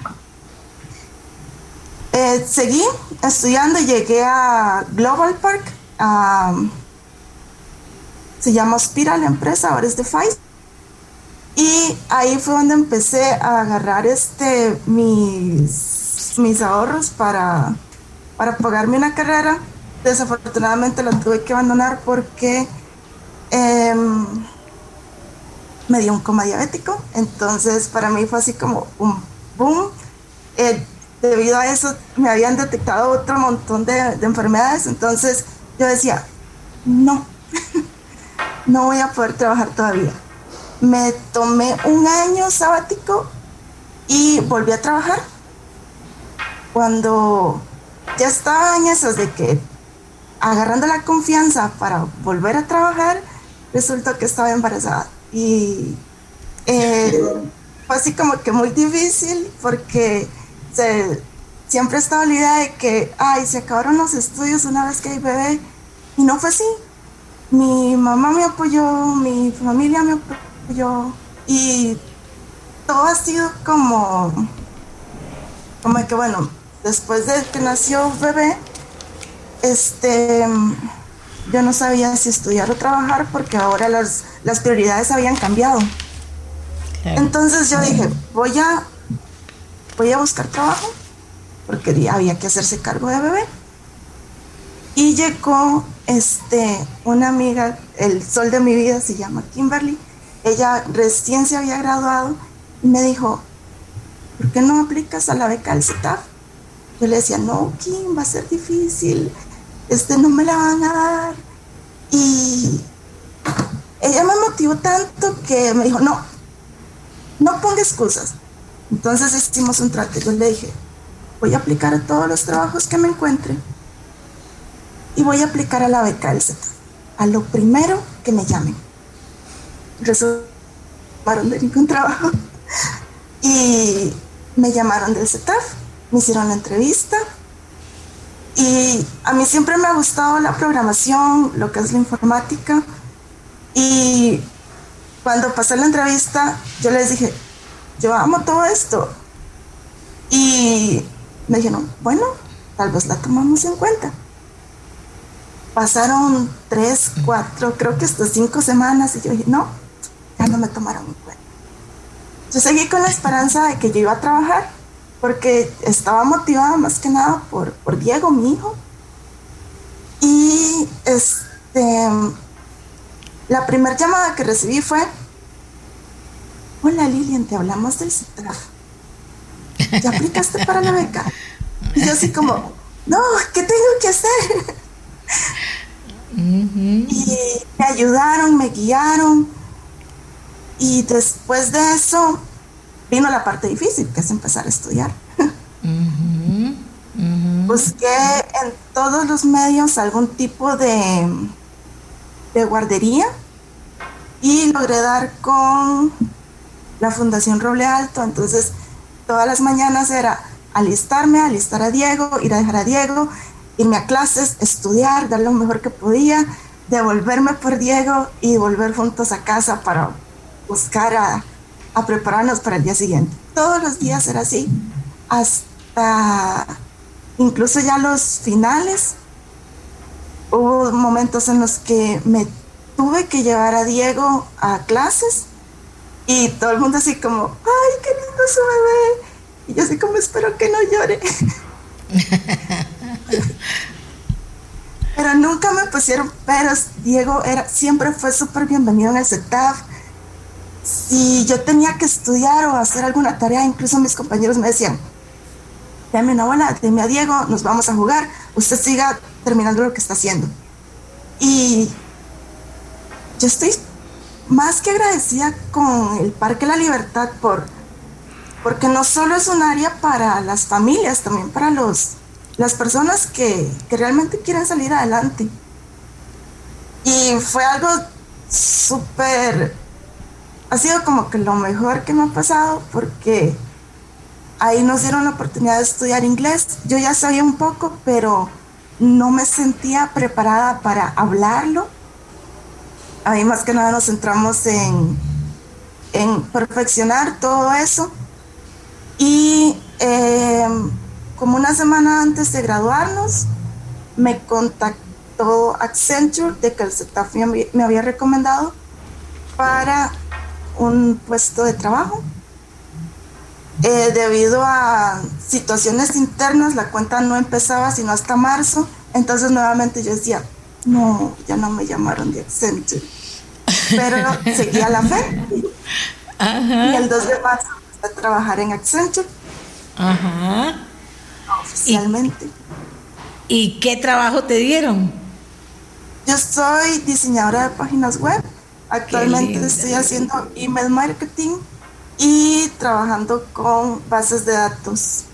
Speaker 6: eh, seguí estudiando llegué a Global Park. se llama Spira la empresa, ahora es de Pfizer. Y ahí fue donde empecé a agarrar este, mis, mis ahorros para, para pagarme una carrera desafortunadamente la tuve que abandonar porque em, me dio un coma diabético. Entonces, para mí fue así como un boom. Eh, debido a eso, me habían detectado otro montón de, enfermedades. Entonces, yo decía, no, no voy a poder trabajar todavía. Me tomé un año sabático y volví a trabajar. Cuando ya estaba en esos de que agarrando la confianza para volver a trabajar, resultó que estaba embarazada. Y eh, fue así como que muy difícil porque se, siempre estaba la idea de que, ay, se acabaron los estudios una vez que hay bebé. Y no fue así. Mi mamá me apoyó, mi familia me apoyó y todo ha sido como, como que, bueno, después de que nació bebé, este, yo no sabía si estudiar o trabajar porque ahora las, las prioridades habían cambiado. Entonces yo dije, voy a, voy a buscar trabajo porque había que hacerse cargo de bebé. Y llegó este, una amiga, el sol de mi vida se llama Kimberly. Ella recién se había graduado y me dijo, ¿por qué no aplicas a la beca del CETAF? Yo le decía, no, Kim, va a ser difícil este, no me la van a dar. Y ella me motivó tanto que me dijo, no, no ponga excusas. Entonces hicimos un trato. Yo le dije, voy a aplicar a todos los trabajos que me encuentre y voy a aplicar a la beca del CETAF. A lo primero que me llamen. Resultaron de ningún trabajo. Y me llamaron del CETAF, me hicieron la entrevista, y a mí siempre me ha gustado la programación, lo que es la informática. Y cuando pasé la entrevista, yo les dije, yo amo todo esto. Y me dijeron, bueno, tal vez la tomamos en cuenta. Pasaron tres, cuatro, creo que hasta cinco semanas y yo dije, no, ya no me tomaron en cuenta. Yo seguí con la esperanza de que yo iba a trabajar porque estaba motivada más que nada por, por Diego, mi hijo. Y este, la primera llamada que recibí fue, hola Lilian, te hablamos del CITRAF. ¿Ya aplicaste para la beca? Y yo así como, no, ¿qué tengo que hacer? Y me ayudaron, me guiaron. Y después de eso, vino la parte difícil, que es empezar a estudiar. Busqué en todos los medios algún tipo de, de guardería y logré dar con la Fundación Roble Alto. Entonces, todas las mañanas era alistarme, alistar a Diego, ir a dejar a Diego, irme a clases, estudiar, dar lo mejor que podía, devolverme por Diego y volver juntos a casa para buscar a, a prepararnos para el día siguiente. Todos los días era así, hasta incluso ya los finales. Hubo momentos en los que me tuve que llevar a Diego a clases y todo el mundo así como, ay, qué lindo su bebé. Y yo así como, espero que no llore. pero nunca me pusieron peros. Diego era, siempre fue súper bienvenido en el CETAF si yo tenía que estudiar o hacer alguna tarea, incluso mis compañeros me decían, dame una bola, dame a Diego, nos vamos a jugar, usted siga terminando lo que está haciendo. Y yo estoy más que agradecida con el Parque La Libertad por, porque no solo es un área para las familias, también para los, las personas que, que realmente quieren salir adelante. Y fue algo súper, ha sido como que lo mejor que me ha pasado porque ahí nos dieron la oportunidad de estudiar inglés. Yo ya sabía un poco, pero no me sentía preparada para hablarlo. Ahí más que nada nos centramos en, en perfeccionar todo eso. Y em, como una semana antes de graduarnos, me contactó Accenture de que el CETAF me había recomendado para un puesto de trabajo eh, debido a situaciones internas, la cuenta no empezaba sino hasta marzo. Entonces nuevamente yo decía, no, ya no me llamaron de Accenture. Pero seguía la fe. Y el 2 de marzo empecé a trabajar en Accenture.
Speaker 2: Ajá.
Speaker 6: Oficialmente.
Speaker 2: ¿Y, ¿Y qué trabajo te dieron?
Speaker 6: Yo soy diseñadora de páginas web. Actualmente estoy haciendo email marketing y trabajando con bases de datos.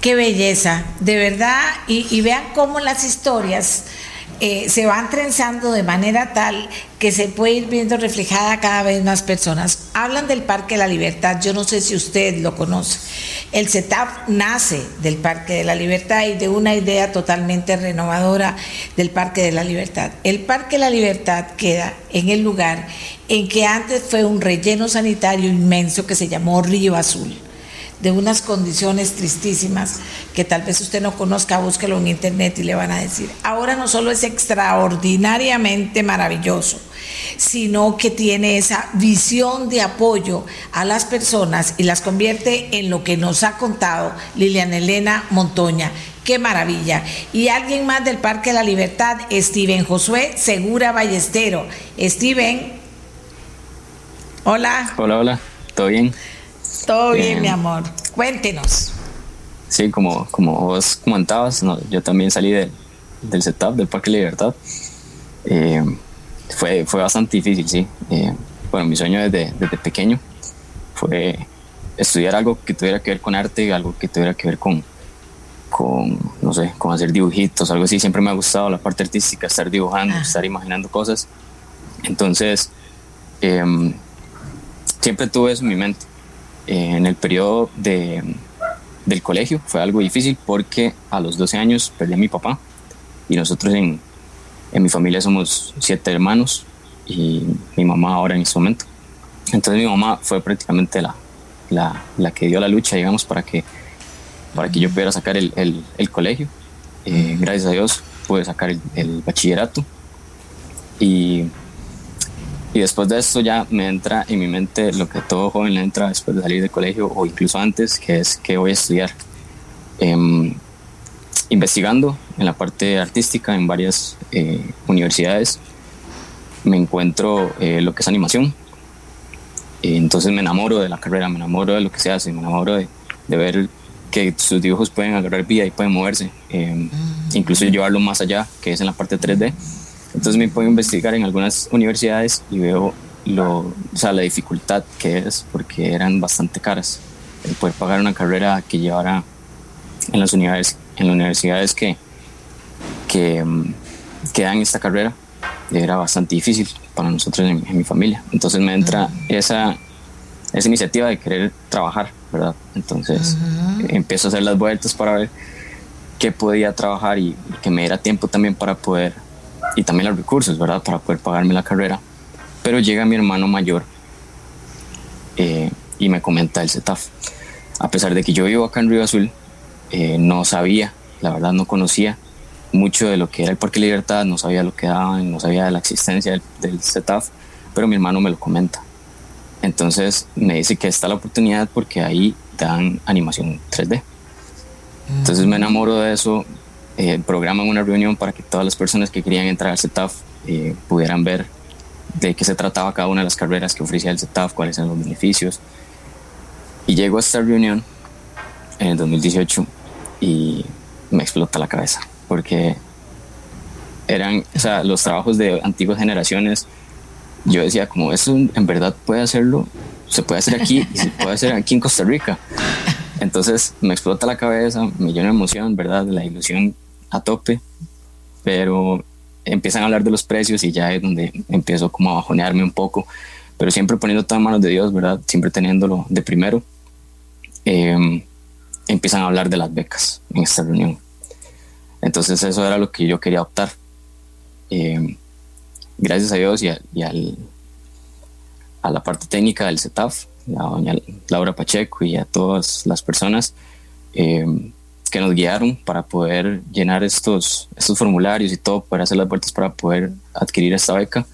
Speaker 2: Qué belleza, de verdad, y, vean cómo las historias eh, se van trenzando de manera tal que se puede ir viendo reflejada cada vez más personas. Hablan del Parque de la Libertad, yo no sé si usted lo conoce. El CETAP nace del Parque de la Libertad y de una idea totalmente renovadora del Parque de la Libertad. El Parque de la Libertad queda en el lugar en que antes fue un relleno sanitario inmenso que se llamó Río Azul de unas condiciones tristísimas que tal vez usted no conozca, búsquelo en internet y le van a decir. Ahora no solo es extraordinariamente maravilloso, sino que tiene esa visión de apoyo a las personas y las convierte en lo que nos ha contado Lilian Elena Montoña. Qué maravilla. Y alguien más del Parque de la Libertad, Steven Josué Segura Ballestero. Steven. Hola.
Speaker 7: Hola, hola. ¿Todo bien?
Speaker 2: Todo bien, mi amor. Cuéntenos.
Speaker 7: Sí, como, como vos comentabas, yo también salí del setup del Parque Libertad. Eh, fue, fue bastante difícil, sí. Eh, bueno, mi sueño desde, desde pequeño fue estudiar algo que tuviera que ver con arte, algo que tuviera que ver con, con, no sé, con hacer dibujitos, algo así. Siempre me ha gustado la parte artística, estar dibujando, ah. estar imaginando cosas. Entonces, em, siempre tuve eso en mi mente en el periodo de, del colegio fue algo difícil porque a los 12 años perdí a mi papá y nosotros en, en mi familia somos siete hermanos y mi mamá ahora en este momento. Entonces mi mamá fue prácticamente la, la, la, que dio la lucha, digamos, para que, para que yo pudiera sacar el, el, colegio. Eh, gracias a Dios pude sacar el, el bachillerato y y después de esto ya me entra en mi mente lo que todo joven le entra después de salir del colegio o incluso antes, que es que voy a estudiar. Em, investigando en la parte artística en varias eh, universidades, me encuentro eh, lo que es animación. entonces me enamoro de la carrera, me enamoro de lo que se hace, me enamoro de, de ver que sus dibujos pueden agarrar vida y pueden moverse, em, mm. incluso llevarlo más allá, que es en la parte 3D. Entonces me puedo investigar en algunas universidades y veo lo, o sea, la dificultad que es, porque eran bastante caras. El poder pagar una carrera que llevara en las universidades, en las universidades que, que, mm, que dan esta carrera era bastante difícil para nosotros en, mi familia. Entonces me entra esa, esa iniciativa de querer trabajar, ¿verdad? Entonces empiezo a hacer las vueltas para ver qué podía trabajar y que me diera tiempo también para poder y también los recursos, ¿verdad? Para poder pagarme la carrera. Pero llega mi hermano mayor eh, y me comenta el CETAF. A pesar de que yo vivo acá en Río Azul, eh, no sabía, la verdad no conocía mucho de lo que era el Parque Libertad, no sabía lo que daban, no sabía de la existencia del, del CETAF, pero mi hermano me lo comenta. Entonces me dice que está la oportunidad porque ahí dan animación 3D. Entonces me enamoro de eso, eh, programan una reunión para que todas las personas que querían entrar al CETAF eh, pudieran ver de qué se trataba cada una de las carreras que ofrecía el CETAF, cuáles eran los beneficios. Y llego a esta reunión en el 2018 y me explota la cabeza, porque eran, o sea, los trabajos de antiguas generaciones, yo decía como eso en verdad puede hacerlo, se puede hacer aquí y se puede hacer aquí en Costa Rica. Entonces me explota la cabeza, me llena de emoción, ¿verdad? La ilusión a tope, pero empiezan a hablar de los precios y ya es donde empiezo como a bajonearme un poco, pero siempre poniendo todo manos de Dios, ¿verdad? Siempre teniéndolo de primero. Em, empiezan a hablar de las becas en esta reunión. Entonces eso era lo que yo quería optar. Em, gracias a Dios y, al, a la parte técnica del CETAF, a doña Laura Pacheco y a todas las personas em, que nos guiaron para poder llenar estos, estos formularios y todo, para hacer las vueltas para poder adquirir esta beca,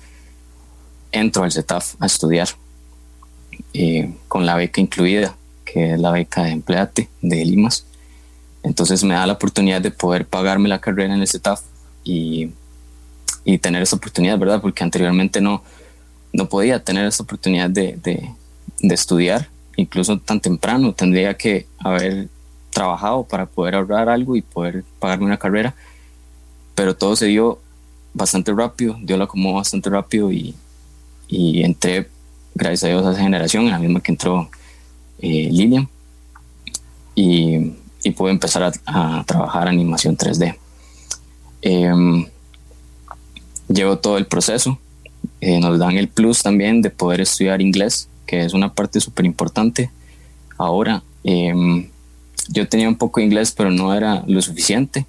Speaker 7: entro al CETAF a estudiar eh, con la beca incluida, que es la beca de Empleate de Limas. Entonces me da la oportunidad de poder pagarme la carrera en el CETAF y, y tener esa oportunidad, ¿verdad? Porque anteriormente no, no podía tener esa oportunidad de, de estudiar, incluso tan temprano. Tendría que haber trabajado para poder ahorrar algo y poder pagarme una carrera, pero todo se dio bastante rápido, dio la como bastante rápido y, y, entré, gracias a Dios, a esa generación, en la misma que entró eh, Lilian, y, y, pude empezar a, trabajar animación 3D. Em, llevo todo el proceso, eh, nos dan el plus también de poder estudiar inglés, que es una parte súper importante. Ahora, eh, yo tenía un poco de inglés, pero no era lo suficiente.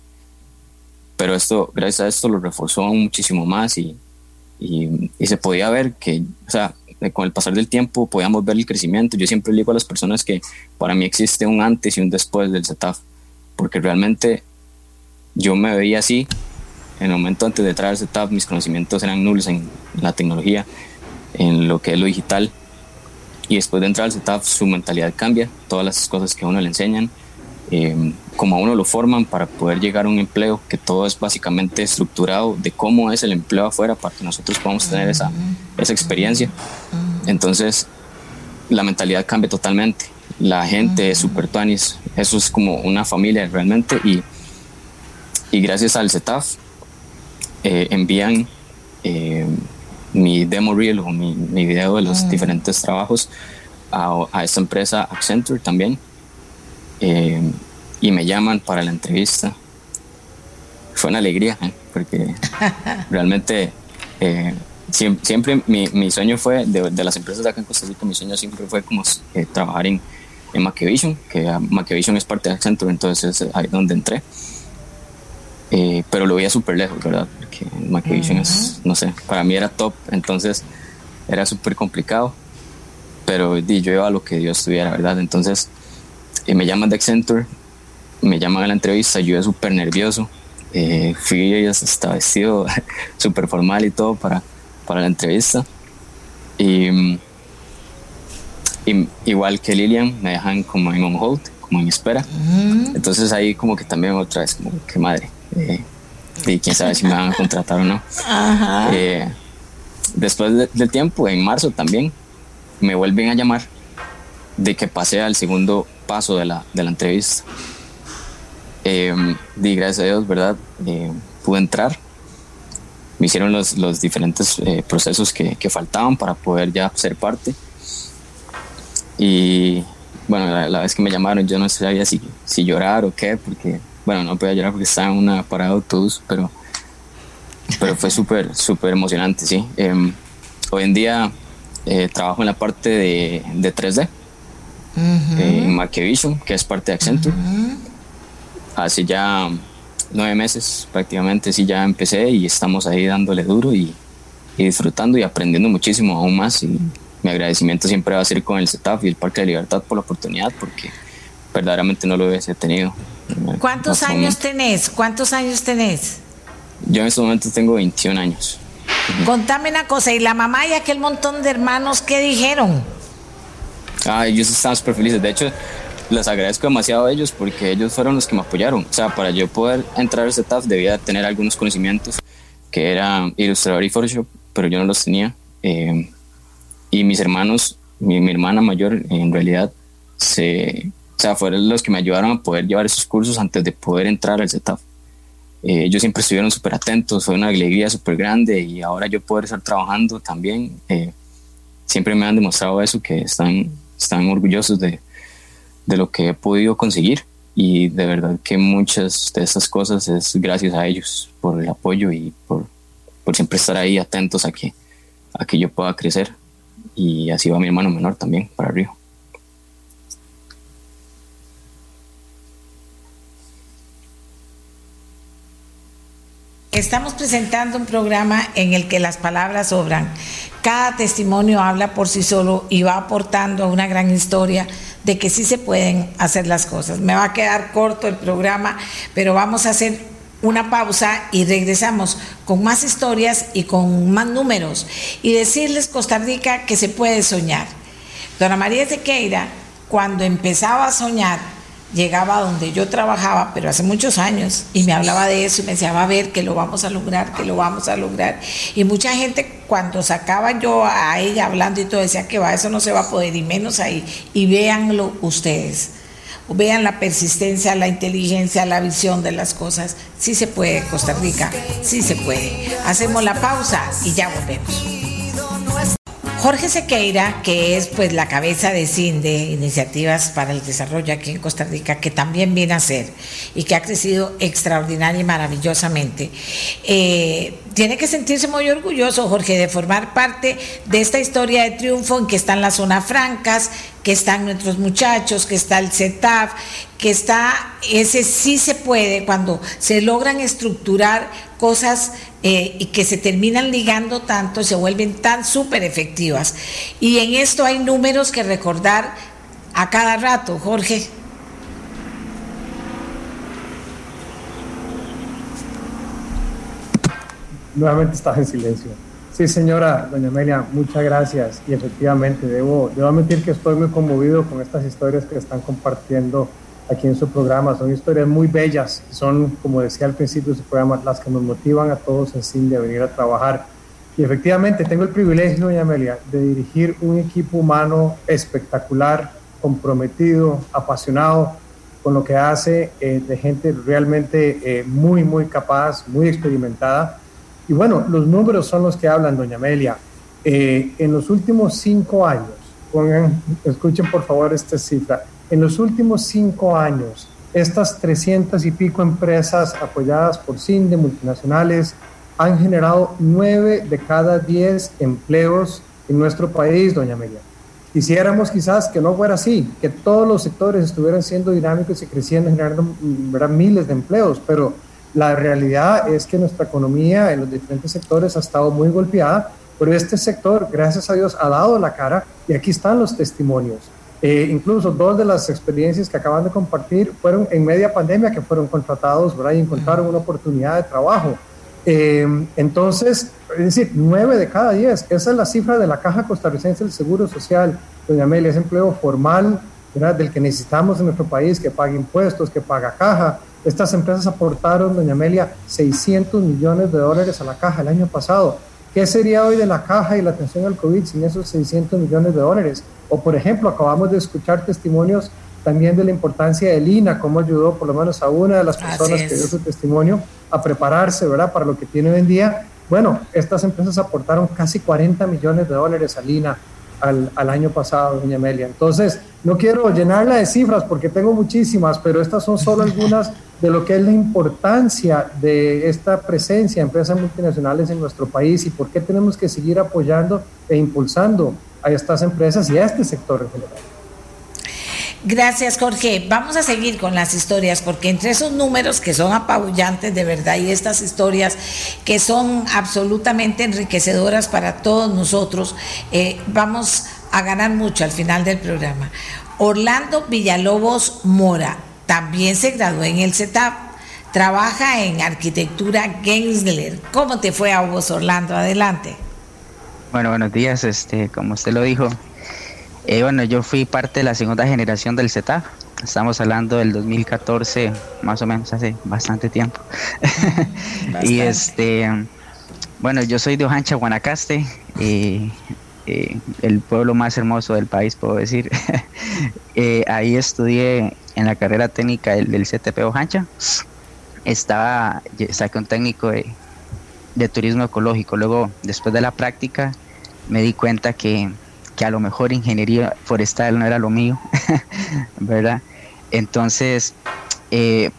Speaker 7: Pero esto, gracias a esto, lo reforzó muchísimo más y, y, se podía ver que, o sea, con el pasar del tiempo podíamos ver el crecimiento. Yo siempre digo a las personas que para mí existe un antes y un después del CETAF, porque realmente yo me veía así. En el momento antes de al CETAF, mis conocimientos eran nulos en la tecnología, en lo que es lo digital. Y después de entrar al CETAF, su mentalidad cambia, todas las cosas que a uno le enseñan eh, como a uno lo forman para poder llegar a un empleo, que todo es básicamente estructurado de cómo es el empleo afuera para que nosotros podamos tener esa, esa experiencia. Entonces, la mentalidad cambia totalmente. La gente es super tuanis, eso es como una familia realmente y, y gracias al CETAF eh, envían eh, mi demo reel o mi, mi video de los diferentes trabajos a, a esta empresa Accenture también eh, y me llaman para la entrevista. Fue una alegría, ¿eh? porque realmente eh, siempre, mi, mi, sueño fue, de, las empresas de acá en Costa Rica, mi sueño siempre fue como trabajar en, en Maquivision, que Maquivision es parte de Accenture, entonces es ahí donde entré. pero lo veía súper lejos, ¿verdad? Porque Maquivision es, no sé, para mí era top, entonces era súper complicado, pero yo iba a lo que Dios tuviera, ¿verdad? Entonces eh, me llaman de Accenture, me llaman a la entrevista, yo era súper nervioso, eh, fui hasta vestido súper formal y todo para, para la entrevista. Y, igual que Lilian, me dejan como en on hold, como en espera. Entonces ahí como que también otra vez, como que madre. Eh, y quién sabe si me van a contratar o no. Eh, después del tiempo, en marzo también, me vuelven a llamar de que pasé al segundo paso de la, de la entrevista. Eh, di gracias a Dios, ¿verdad? Eh, pude entrar. Me hicieron los, los diferentes eh, procesos que, que, faltaban para poder ya ser parte. Y bueno, la, vez que me llamaron yo no sabía si, si llorar o qué, porque, bueno, no podía llorar porque estaba en una parada de autobús, pero, pero fue súper, súper emocionante, sí. Em, hoy en día trabajo en la parte de, de 3D en Maquivision, que es parte de Accenture. Hace ya nueve meses prácticamente, sí, ya empecé y estamos ahí dándole duro y, disfrutando y aprendiendo muchísimo aún más. Y mi agradecimiento siempre va a ser con el CETAF y el Parque de Libertad por la oportunidad, porque verdaderamente no lo hubiese tenido.
Speaker 2: ¿Cuántos años tenés? ¿Cuántos años tenés?
Speaker 7: Yo en este momento tengo 21 años.
Speaker 2: Contame una cosa, ¿y la mamá y aquel montón de hermanos qué dijeron?
Speaker 7: Ah, ellos estaban súper felices. De hecho, les agradezco demasiado a ellos porque ellos fueron los que me apoyaron. O sea, para yo poder entrar a ese TAF debía tener algunos conocimientos que era ilustrador y Photoshop, pero yo no los tenía. Eh, y mis hermanos, mi, hermana mayor, en realidad, se, o sea, fueron los que me ayudaron a poder llevar esos cursos antes de poder entrar al CETAF. eh, ellos siempre estuvieron súper atentos, fue una alegría súper grande y ahora yo poder estar trabajando también, eh, siempre me han demostrado eso, que están, están orgullosos de, de lo que he podido conseguir y de verdad que muchas de esas cosas es gracias a ellos por el apoyo y por, por siempre estar ahí atentos a que, a que yo pueda crecer y así va mi hermano menor también para arriba.
Speaker 2: Estamos presentando un programa en el que las palabras sobran. Cada testimonio habla por sí solo y va aportando a una gran historia de que sí se pueden hacer las cosas. Me va a quedar corto el programa, pero vamos a hacer una pausa y regresamos con más historias y con más números y decirles Costa Rica que se puede soñar. Dona María Sequeira, cuando empezaba a soñar, llegaba donde yo trabajaba, pero hace muchos años, y me hablaba de eso y me decía, va a ver que lo vamos a lograr, que lo vamos a lograr. Y mucha gente cuando sacaba yo a ella hablando y todo decía que va, eso no se va a poder, y menos ahí. Y véanlo ustedes. Vean la persistencia, la inteligencia, la visión de las cosas. Sí se puede, Costa Rica, sí se puede. Hacemos la pausa y ya volvemos. Jorge Sequeira, que es pues la cabeza de CINDE, Iniciativas para el Desarrollo aquí en Costa Rica, que también viene a ser y que ha crecido extraordinaria y maravillosamente, eh, tiene que sentirse muy orgulloso, Jorge, de formar parte de esta historia de triunfo en que están las zonas francas, que están nuestros muchachos, que está el CETAF, que está ese sí se puede cuando se logran estructurar cosas eh, y que se terminan ligando tanto, se vuelven tan súper efectivas. Y en esto hay números que recordar a cada rato, Jorge.
Speaker 3: Nuevamente estás en silencio. Sí, señora, doña Amelia, muchas gracias. Y efectivamente, debo, debo admitir que estoy muy conmovido con estas historias que están compartiendo aquí en su programa. Son historias muy bellas, son, como decía al principio de su programa, las que nos motivan a todos en CINDE a venir a trabajar. Y efectivamente, tengo el privilegio, doña Amelia, de dirigir un equipo humano espectacular, comprometido, apasionado con lo que hace, eh, de gente realmente eh, muy, muy capaz, muy experimentada y bueno, los números son los que hablan, doña Amelia. Eh, en los últimos cinco años, pongan, escuchen por favor esta cifra, en los últimos cinco años, estas 300 y pico empresas apoyadas por CINDE, multinacionales, han generado nueve de cada diez empleos en nuestro país, doña Amelia. Quisiéramos quizás que no fuera así, que todos los sectores estuvieran siendo dinámicos y creciendo, generando miles de empleos, pero la realidad es que nuestra economía en los diferentes sectores ha estado muy golpeada, pero este sector, gracias a Dios, ha dado la cara y aquí están los testimonios. Eh, incluso dos de las experiencias que acaban de compartir fueron en media pandemia que fueron contratados ¿verdad? y encontraron una oportunidad de trabajo. Eh, entonces, es decir, nueve de cada diez, esa es la cifra de la Caja Costarricense del Seguro Social, doña Amelia, es empleo formal ¿verdad? del que necesitamos en nuestro país, que paga impuestos, que paga caja, estas empresas aportaron, doña Amelia, 600 millones de dólares a la caja el año pasado. ¿Qué sería hoy de la caja y la atención al COVID sin esos 600 millones de dólares? O, por ejemplo, acabamos de escuchar testimonios también de la importancia de Lina, cómo ayudó por lo menos a una de las personas que dio su testimonio a prepararse, ¿verdad?, para lo que tiene hoy en día. Bueno, estas empresas aportaron casi 40 millones de dólares a Lina al, año pasado, doña Amelia. Entonces, no quiero llenarla de cifras porque tengo muchísimas, pero estas son solo algunas de lo que es la importancia de esta presencia de empresas multinacionales en nuestro país y por qué tenemos que seguir apoyando e impulsando a estas empresas y a este sector en general.
Speaker 2: Gracias, Jorge. Vamos a seguir con las historias, porque entre esos números que son apabullantes de verdad y estas historias que son absolutamente enriquecedoras para todos nosotros, eh, vamos a ganar mucho al final del programa. Orlando Villalobos Mora también se graduó en el CETAP. Trabaja en arquitectura Gensler. ¿Cómo te fue a vos, Orlando? Adelante.
Speaker 8: Bueno, buenos días. Este, como usted lo dijo, eh, bueno, yo fui parte de la segunda generación del CETAP. Estamos hablando del 2014, más o menos hace bastante tiempo. y este, bueno, yo soy de Ojancha, Guanacaste, eh, el pueblo más hermoso del país, puedo decir. Eh, ahí estudié en la carrera técnica del, CTP Ojancha. estaba, saqué un técnico de, de turismo ecológico. Luego, después de la práctica, me di cuenta que, que a lo mejor ingeniería forestal no era lo mío, ¿verdad? Entonces, eh,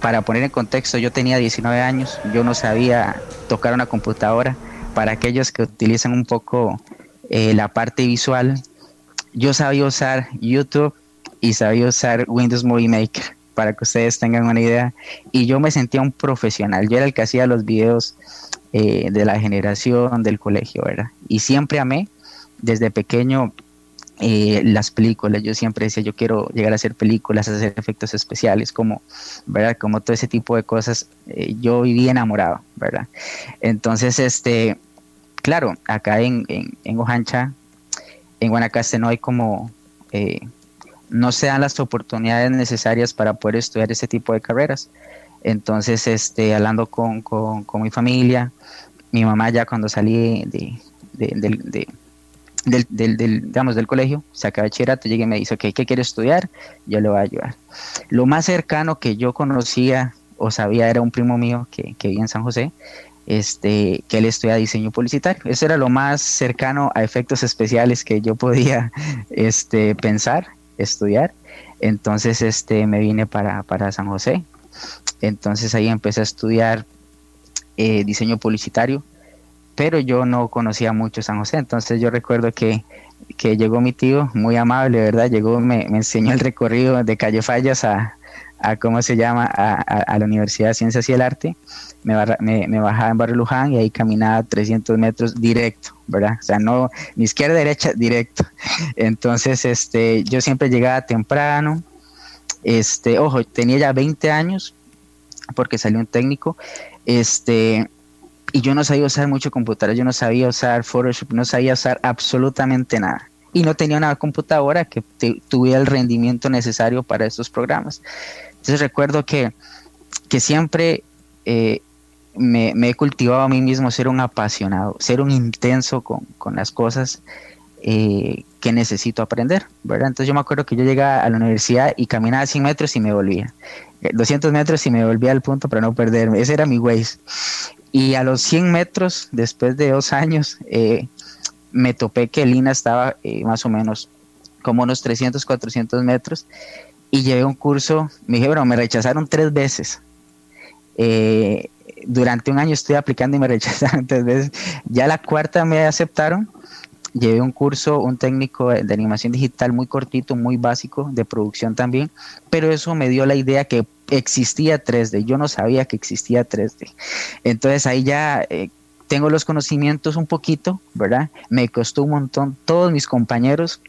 Speaker 8: para poner en contexto, yo tenía 19 años, yo no sabía tocar una computadora. Para aquellos que utilizan un poco eh, la parte visual, yo sabía usar YouTube y sabía usar Windows Movie Maker, para que ustedes tengan una idea. Y yo me sentía un profesional, yo era el que hacía los videos eh, de la generación del colegio, ¿verdad? Y siempre amé, desde pequeño, eh, las películas. Yo siempre decía, yo quiero llegar a hacer películas, hacer efectos especiales, como, ¿verdad? Como todo ese tipo de cosas. Eh, yo viví enamorado, ¿verdad? Entonces, este, claro, acá en, en, Ojancha, en Guanacaste no hay como, no se dan las oportunidades necesarias para poder estudiar ese tipo de carreras. Entonces, este, hablando con, mi familia, mi mamá ya cuando salí de, del, del, digamos, del colegio, saca bachillerato, llegué y me dice, ¿qué quiere estudiar? Yo le voy a ayudar. Lo más cercano que yo conocía o sabía era un primo mío que, que vivía en San José, este, que él estudia diseño publicitario. Eso era lo más cercano a efectos especiales que yo podía este, pensar, estudiar. Entonces este, me vine para, para San José entonces ahí empecé a estudiar eh, diseño publicitario, pero yo no conocía mucho San José, entonces yo recuerdo que, llegó mi tío, muy amable, ¿verdad? Llegó, me, enseñó el recorrido de Calle Fallas a, ¿cómo se llama?, a, la Universidad de Ciencias y el Arte. Me, me, bajaba en Barrio Luján y ahí caminaba 300 metros directo, ¿verdad? O sea, no, ni izquierda, derecha, directo. Entonces, este, yo siempre llegaba temprano. Este, ojo, tenía ya 20 años, porque salió un técnico, este, y yo no sabía usar mucho computadora, yo no sabía usar Photoshop, no sabía usar absolutamente nada. Y no tenía una computadora que tuviera el rendimiento necesario para estos programas. Entonces recuerdo que, que siempre eh, me, he cultivado a mí mismo ser un apasionado, ser un intenso con, con las cosas eh, que necesito aprender, ¿verdad? Entonces yo me acuerdo que yo llegaba a la universidad y caminaba 100 metros y me volvía. 200 metros y me volvía al punto para no perderme. Ese era mi Waze. Y a los 100 metros, después de dos años, eh, me topé que Lina estaba eh, más o menos como unos 300, 400 metros y llevé un curso. Me dije, bueno, me rechazaron tres veces. Eh, durante un año estoy aplicando y me rechazaron tres veces. Ya la cuarta me aceptaron llevé un curso, un técnico de, animación digital muy cortito, muy básico, de producción también, pero eso me dio la idea que existía 3D, yo no sabía que existía 3D. Entonces ahí ya... Eh, tengo los conocimientos un poquito, ¿verdad? Me costó un montón. Todos mis compañeros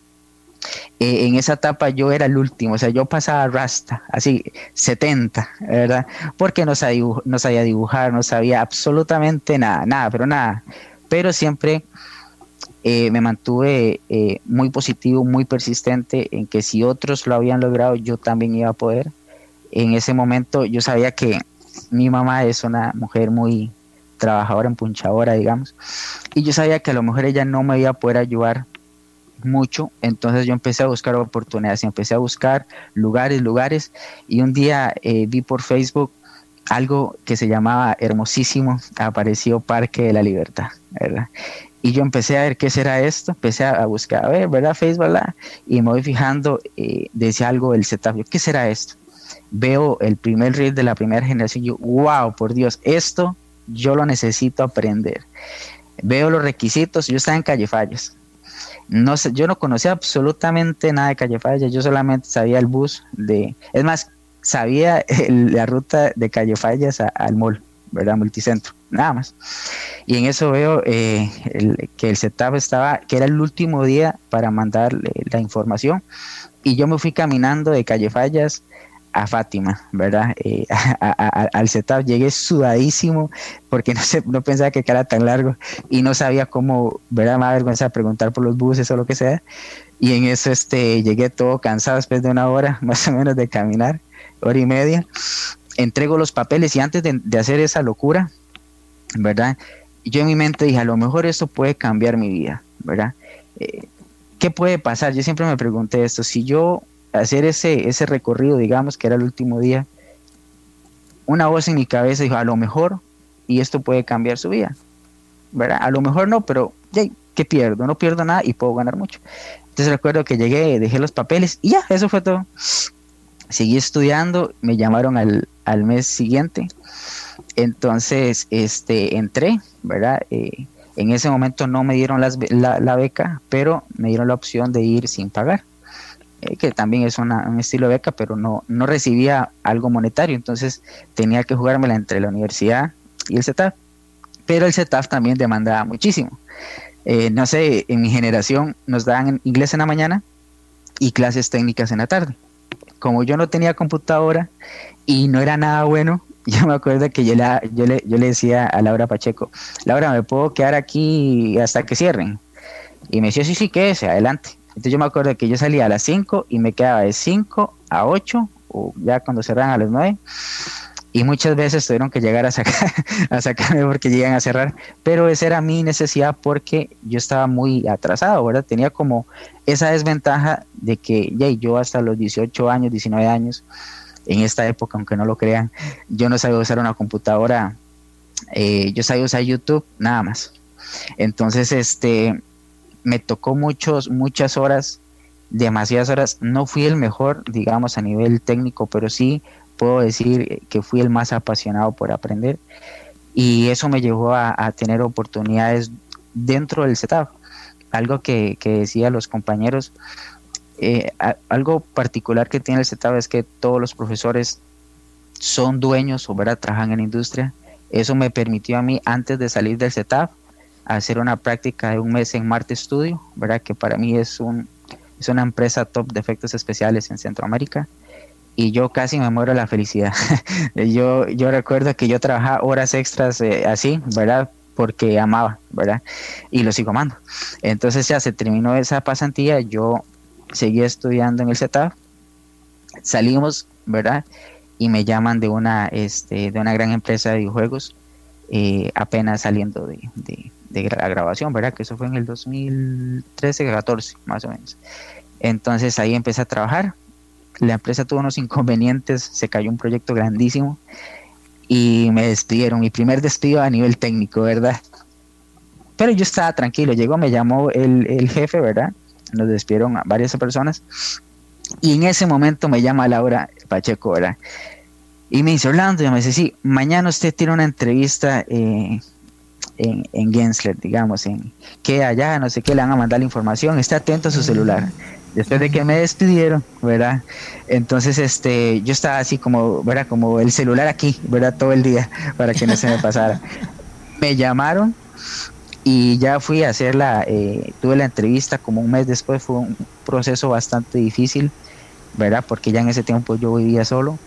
Speaker 8: eh, en esa etapa yo era el último, o sea, yo pasaba rasta, así 70, ¿verdad? Porque no sabía, no sabía dibujar, no sabía absolutamente nada, nada, pero nada. Pero siempre eh, me mantuve eh, muy positivo, muy persistente en que si otros lo habían logrado, yo también iba a poder. En ese momento yo sabía que mi mamá es una mujer muy trabajadora, empunchadora, digamos, y yo sabía que a lo mejor ella no me iba a poder ayudar mucho, entonces yo empecé a buscar oportunidades, y empecé a buscar lugares, lugares, y un día eh, vi por Facebook algo que se llamaba hermosísimo, apareció Parque de la Libertad, ¿verdad? Y yo empecé a ver qué será esto, empecé a buscar, a ver, ¿verdad? Facebook, ¿verdad? Y me voy fijando, eh, decía algo del setup, ¿qué será esto? Veo el primer reel de la primera generación yo, wow, por Dios, esto yo lo necesito aprender. Veo los requisitos, yo estaba en Calle Fallas. No sé, yo no conocía absolutamente nada de Calle Fallas, yo solamente sabía el bus de, es más, sabía la ruta de Calle Fallas al mall, ¿verdad? Multicentro nada más. Y en eso veo eh, que el setup estaba, que era el último día para mandar la información. Y yo me fui caminando de Calle Fallas a Fátima, ¿verdad? Eh, al setup llegué sudadísimo porque no, sé, no pensaba que era tan largo y no sabía cómo, ¿verdad? Me da vergüenza preguntar por los buses o lo que sea. Y en eso este, llegué todo cansado después de una hora más o menos de caminar, hora y media. Entrego los papeles y antes de hacer esa locura, ¿verdad? Yo en mi mente dije, a lo mejor esto puede cambiar mi vida, ¿verdad? Eh, ¿Qué puede pasar? Yo siempre me pregunté esto, si yo hacer ese, ese recorrido, digamos que era el último día, una voz en mi cabeza dijo, a lo mejor, y esto puede cambiar su vida, ¿verdad? A lo mejor no, pero, ¿qué pierdo? No pierdo nada y puedo ganar mucho. Entonces recuerdo que llegué, dejé los papeles y ya, eso fue todo. Seguí estudiando, me llamaron al, al mes siguiente. Entonces, este, entré, ¿verdad? Eh, en ese momento no me dieron la, beca, pero me dieron la opción de ir sin pagar, eh, que también es un estilo de beca, pero no, no recibía algo monetario, entonces tenía que jugármela entre la universidad y el CETAF. Pero el CETAF también demandaba muchísimo. Eh, no sé, en mi generación nos daban inglés en la mañana y clases técnicas en la tarde. Como yo no tenía computadora y no era nada bueno, yo me acuerdo que yo, yo, le, yo le decía a Laura Pacheco, Laura, ¿me puedo quedar aquí hasta que cierren? Y me decía, sí, sí, quédese, adelante. Entonces yo me acuerdo que yo salía a las 5 y me quedaba de 5 a 8, o ya cuando cerran a las 9 y muchas veces tuvieron que llegar a, sacar, a sacarme porque llegan a cerrar, pero esa era mi necesidad porque yo estaba muy atrasado, ¿verdad? Tenía como esa desventaja de que ya yo hasta los 18 años, 19 años, en esta época, aunque no lo crean, yo no sabía usar una computadora, eh, yo sabía usar YouTube, nada más. Entonces, este, me tocó muchos, muchas horas, demasiadas horas. No fui el mejor, digamos, a nivel técnico, pero sí puedo decir que fui el más apasionado por aprender y eso me llevó a, tener oportunidades dentro del setup. Algo que, que decía los compañeros, eh, algo particular que tiene el setup es que todos los profesores son dueños o ¿verdad? trabajan en la industria. Eso me permitió a mí, antes de salir del setup, hacer una práctica de un mes en Marte Studio, ¿verdad? que para mí es, un, es una empresa top de efectos especiales en Centroamérica y yo casi me muero de la felicidad. yo, yo recuerdo que yo trabajaba horas extras eh, así, ¿verdad? Porque amaba, ¿verdad? Y lo sigo amando. Entonces ya se terminó esa pasantía, yo seguí estudiando en el CETAF, salimos, ¿verdad? Y me llaman de una, este, de una gran empresa de videojuegos, eh, apenas saliendo de, de, la grabación, ¿verdad? Que eso fue en el 2013-14, más o menos. Entonces ahí empecé a trabajar, la empresa tuvo unos inconvenientes, se cayó un proyecto grandísimo y me despidieron. Mi primer despido a nivel técnico, ¿verdad? Pero yo estaba tranquilo, llegó, me llamó el, jefe, ¿verdad? Nos despidieron a varias personas y en ese momento me llama Laura Pacheco, ¿verdad? Y me dice, Orlando, y me dice, sí, mañana usted tiene una entrevista eh, en, en Gensler, digamos, en que allá, no sé qué, le van a mandar la información, esté atento a su celular después de que me despidieron, ¿verdad? Entonces, este, yo estaba así como, ¿verdad? Como el celular aquí, ¿verdad? Todo el día para que no se me pasara. me llamaron y ya fui a hacer la, eh, tuve la entrevista como un mes después, fue un proceso bastante difícil, ¿verdad? Porque ya en ese tiempo yo vivía solo.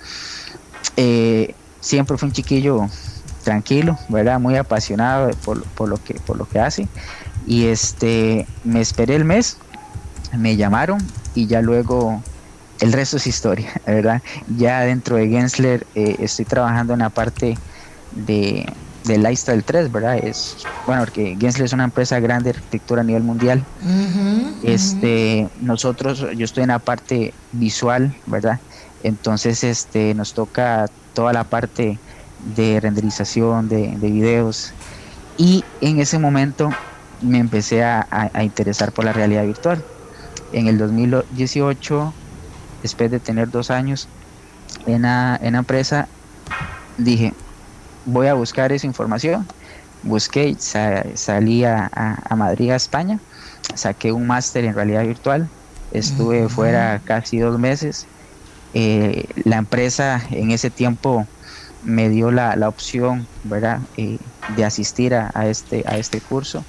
Speaker 8: Eh, siempre fue un chiquillo tranquilo, ¿verdad? Muy apasionado por, por, lo que, por lo que hace. Y este, me esperé el mes me llamaron y ya luego el resto es historia, ¿verdad? Ya dentro de Gensler eh, estoy trabajando en la parte de, de Lifestyle 3, ¿verdad? Es, bueno, porque Gensler es una empresa grande de arquitectura a nivel mundial. este, nosotros, yo estoy en la parte visual, ¿verdad? Entonces, este, nos toca toda la parte de renderización de, de videos. Y en ese momento me empecé a interesar por la realidad virtual en el 2018, después de tener dos años en la, en empresa, dije, voy a buscar esa información. Busqué, salí a, Madrid, a España, saqué un máster en realidad virtual, estuve fuera casi dos meses. Eh, la empresa en ese tiempo me dio la, opción ¿verdad? Eh, de asistir a, este, a este curso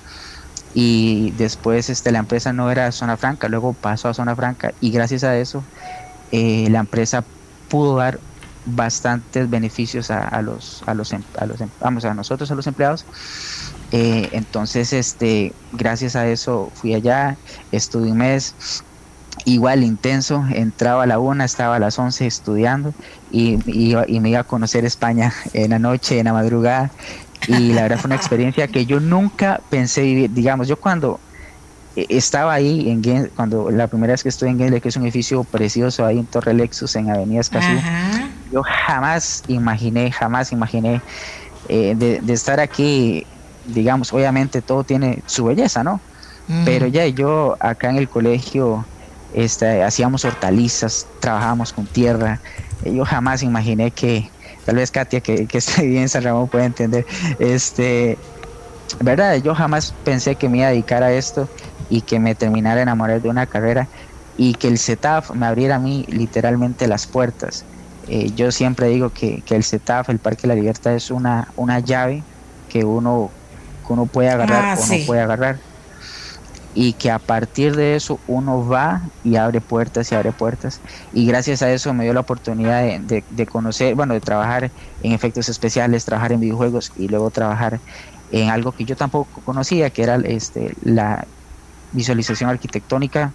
Speaker 8: y después este, la empresa no era zona franca, luego pasó a zona franca y gracias a eso eh, la empresa pudo dar bastantes beneficios a, los a los em, a los em, vamos a nosotros a los empleados. Eh, entonces este gracias a eso fui allá estuve un mes igual intenso entraba a la una estaba a las 11 estudiando y, y me iba a conocer España en la noche en la madrugada. Y la verdad fue una experiencia que yo nunca pensé vivir. Digamos, yo cuando eh, estaba ahí, en cuando la primera vez que estuve en Gensler, que es un edificio precioso ahí en Torre Lexus, en Avenida Escazú, yo jamás imaginé, jamás imaginé eh, de, estar aquí, digamos, obviamente todo tiene su belleza, ¿no? Mm. Pero ya yo acá en el colegio este, hacíamos hortalizas, trabajábamos con tierra. Yo jamás imaginé que, tal vez Katia, que, que está bien en San Ramón, puede entender, este, verdad, yo jamás pensé que me iba a dedicar a esto y que me terminara enamorar de una carrera y que el CETAF me abriera a mí literalmente las puertas. Eh, yo siempre digo que, el CETAF, el Parque de la Libertad, es una, una llave que uno, uno puede agarrar ah, o no puede agarrar. Y que a partir de eso uno va y abre puertas y abre puertas. Y gracias a eso me dio la oportunidad de, de conocer, bueno, de trabajar en efectos especiales, trabajar en videojuegos y luego trabajar en algo que yo tampoco conocía, que era este, la visualización arquitectónica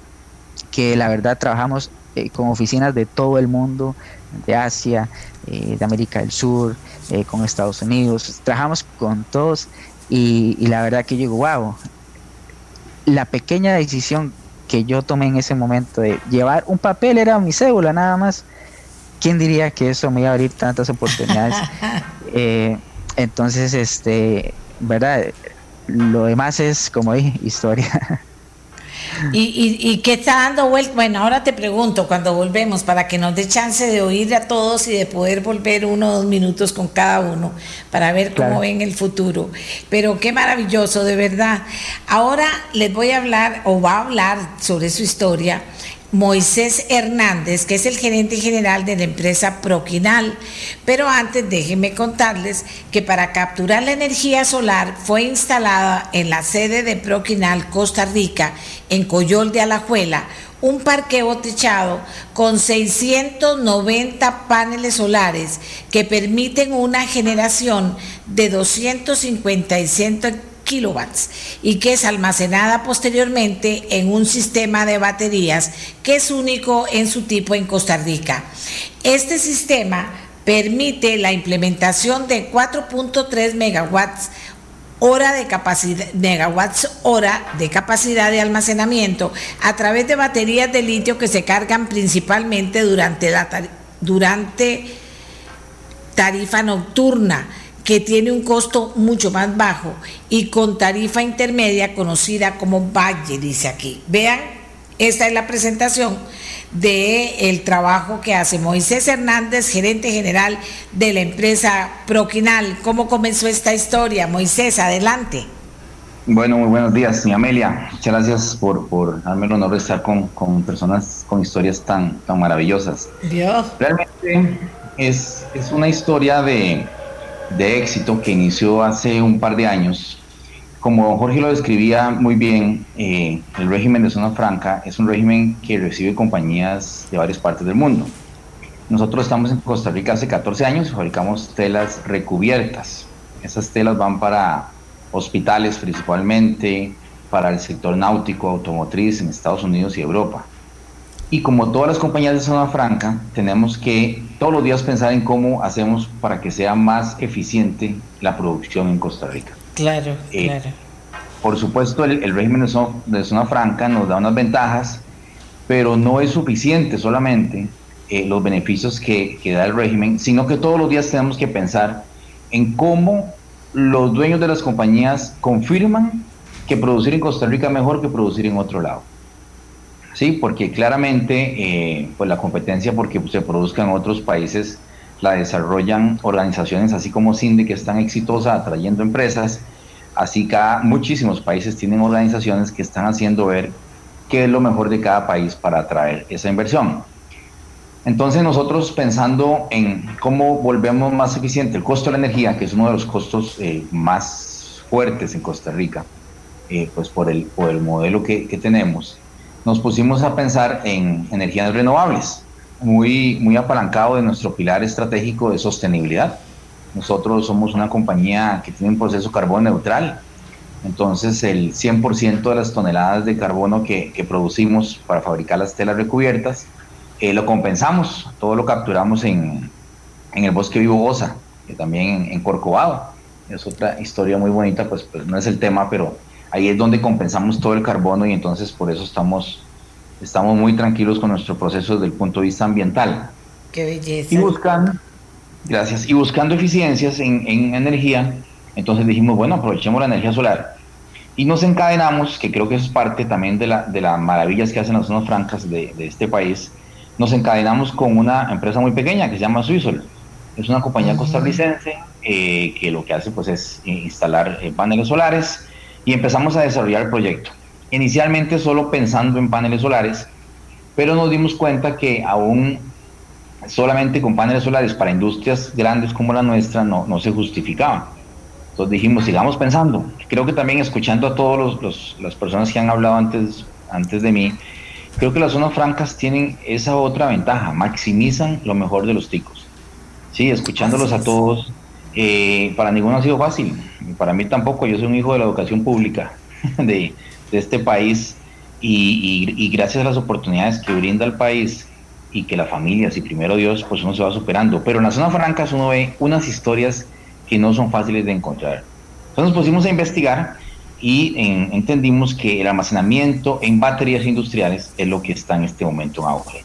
Speaker 8: que la verdad trabajamos eh, con oficinas de todo el mundo, de Asia, eh, de América del Sur, eh, con Estados Unidos, trabajamos con todos y, la verdad que yo digo, wow, la pequeña decisión que yo tomé en ese momento de llevar un papel era mi cédula nada más, ¿quién diría que eso me iba a abrir tantas oportunidades? entonces, este, ¿verdad? Lo demás es, como dije, historia.
Speaker 2: ¿Y, y, qué está dando vuelta? Bueno, ahora te pregunto cuando volvemos para que nos dé chance de oír a todos y de poder volver uno o dos minutos con cada uno para ver cómo ven el futuro. Pero qué maravilloso, de verdad. Ahora les voy a hablar o va a hablar sobre su historia Moisés Hernández, que es el gerente general de la empresa Proquinal. Pero antes déjenme contarles que para capturar la energía solar fue instalada en la sede de Proquinal Costa Rica, en Coyol de Alajuela, un parqueo techado con 690 paneles solares que permiten una generación de 250 kilowatts y que es almacenada posteriormente en un sistema de baterías que es único en su tipo en Costa Rica. Este sistema permite la implementación de 4.3 megawatts hora de capacidad, megawatts hora de capacidad de almacenamiento a través de baterías de litio que se cargan principalmente durante, la, durante tarifa nocturna que tiene un costo mucho más bajo y con tarifa intermedia conocida como Valle, dice aquí. Vean, esta es la presentación de el trabajo que hace Moisés Hernández, gerente general de la empresa Proquinal. ¿Cómo comenzó esta historia? Moisés, adelante.
Speaker 9: Bueno, muy buenos días, señora Amelia. Muchas gracias por, por darme el honor de estar con, con personas con historias tan, tan maravillosas.
Speaker 2: Dios.
Speaker 9: Realmente es, es una historia de, de éxito que inició hace un par de años. Como Jorge lo describía muy bien, eh, el régimen de zona franca es un régimen que recibe compañías de varias partes del mundo. Nosotros estamos en Costa Rica hace 14 años y fabricamos telas recubiertas. Esas telas van para hospitales principalmente, para el sector náutico, automotriz en Estados Unidos y Europa. Y como todas las compañías de zona franca, tenemos que todos los días pensar en cómo hacemos para que sea más eficiente la producción en Costa Rica.
Speaker 2: Claro, eh, claro.
Speaker 9: Por supuesto, el, régimen de zona, franca nos da unas ventajas, pero no es suficiente solamente eh, los beneficios que, que da el régimen, sino que todos los días tenemos que pensar en cómo los dueños de las compañías confirman que producir en Costa Rica es mejor que producir en otro lado. Sí, porque claramente eh, pues la competencia porque se produzca en otros países la desarrollan organizaciones así como CINDE que están exitosas atrayendo empresas, así que muchísimos países tienen organizaciones que están haciendo ver qué es lo mejor de cada país para atraer esa inversión. Entonces nosotros pensando en cómo volvemos más eficiente el costo de la energía, que es uno de los costos eh, más fuertes en Costa Rica, eh, pues por el, por el modelo que tenemos, nos pusimos a pensar en energías renovables, muy, muy apalancado de nuestro pilar estratégico de sostenibilidad. Nosotros somos una compañía que tiene un proceso carbono neutral, entonces el 100% de las toneladas de carbono que, que, producimos para fabricar las telas recubiertas, eh, lo compensamos, todo lo capturamos en, en el bosque vivo Osa, que también en, en, Corcovado. Es otra historia muy bonita, pues, pues no es el tema, pero ahí es donde compensamos todo el carbono y entonces por eso estamos, estamos muy tranquilos con nuestro proceso desde el punto de vista ambiental.
Speaker 2: Qué belleza.
Speaker 9: Y buscando, gracias, y buscando eficiencias en, en energía, entonces dijimos, bueno, aprovechemos la energía solar. Y nos encadenamos, que creo que eso es parte también de, la, de las maravillas que hacen las zonas francas de, de, este país, nos encadenamos con una empresa muy pequeña que se llama Suizol. Es una compañía costarricense eh, que lo que hace pues es instalar eh, paneles solares y empezamos a desarrollar el proyecto. Inicialmente solo pensando en paneles solares, pero nos dimos cuenta que aún solamente con paneles solares para industrias grandes como la nuestra no, no se justificaba. Entonces dijimos, sigamos pensando. Creo que también escuchando a todas los, las personas que han hablado antes, antes de mí, creo que las zonas francas tienen esa otra ventaja, maximizan lo mejor de los ticos. Sí, escuchándolos a todos, eh, para ninguno ha sido fácil, para mí tampoco, yo soy un hijo de la educación pública de, de este país y, y, y, gracias a las oportunidades que brinda el país y que la familia, si primero Dios, pues uno se va superando. Pero en las zonas francas uno ve unas historias que no son fáciles de encontrar. Entonces nos pusimos a investigar y en, entendimos que el almacenamiento en baterías industriales es lo que está en este momento en auge.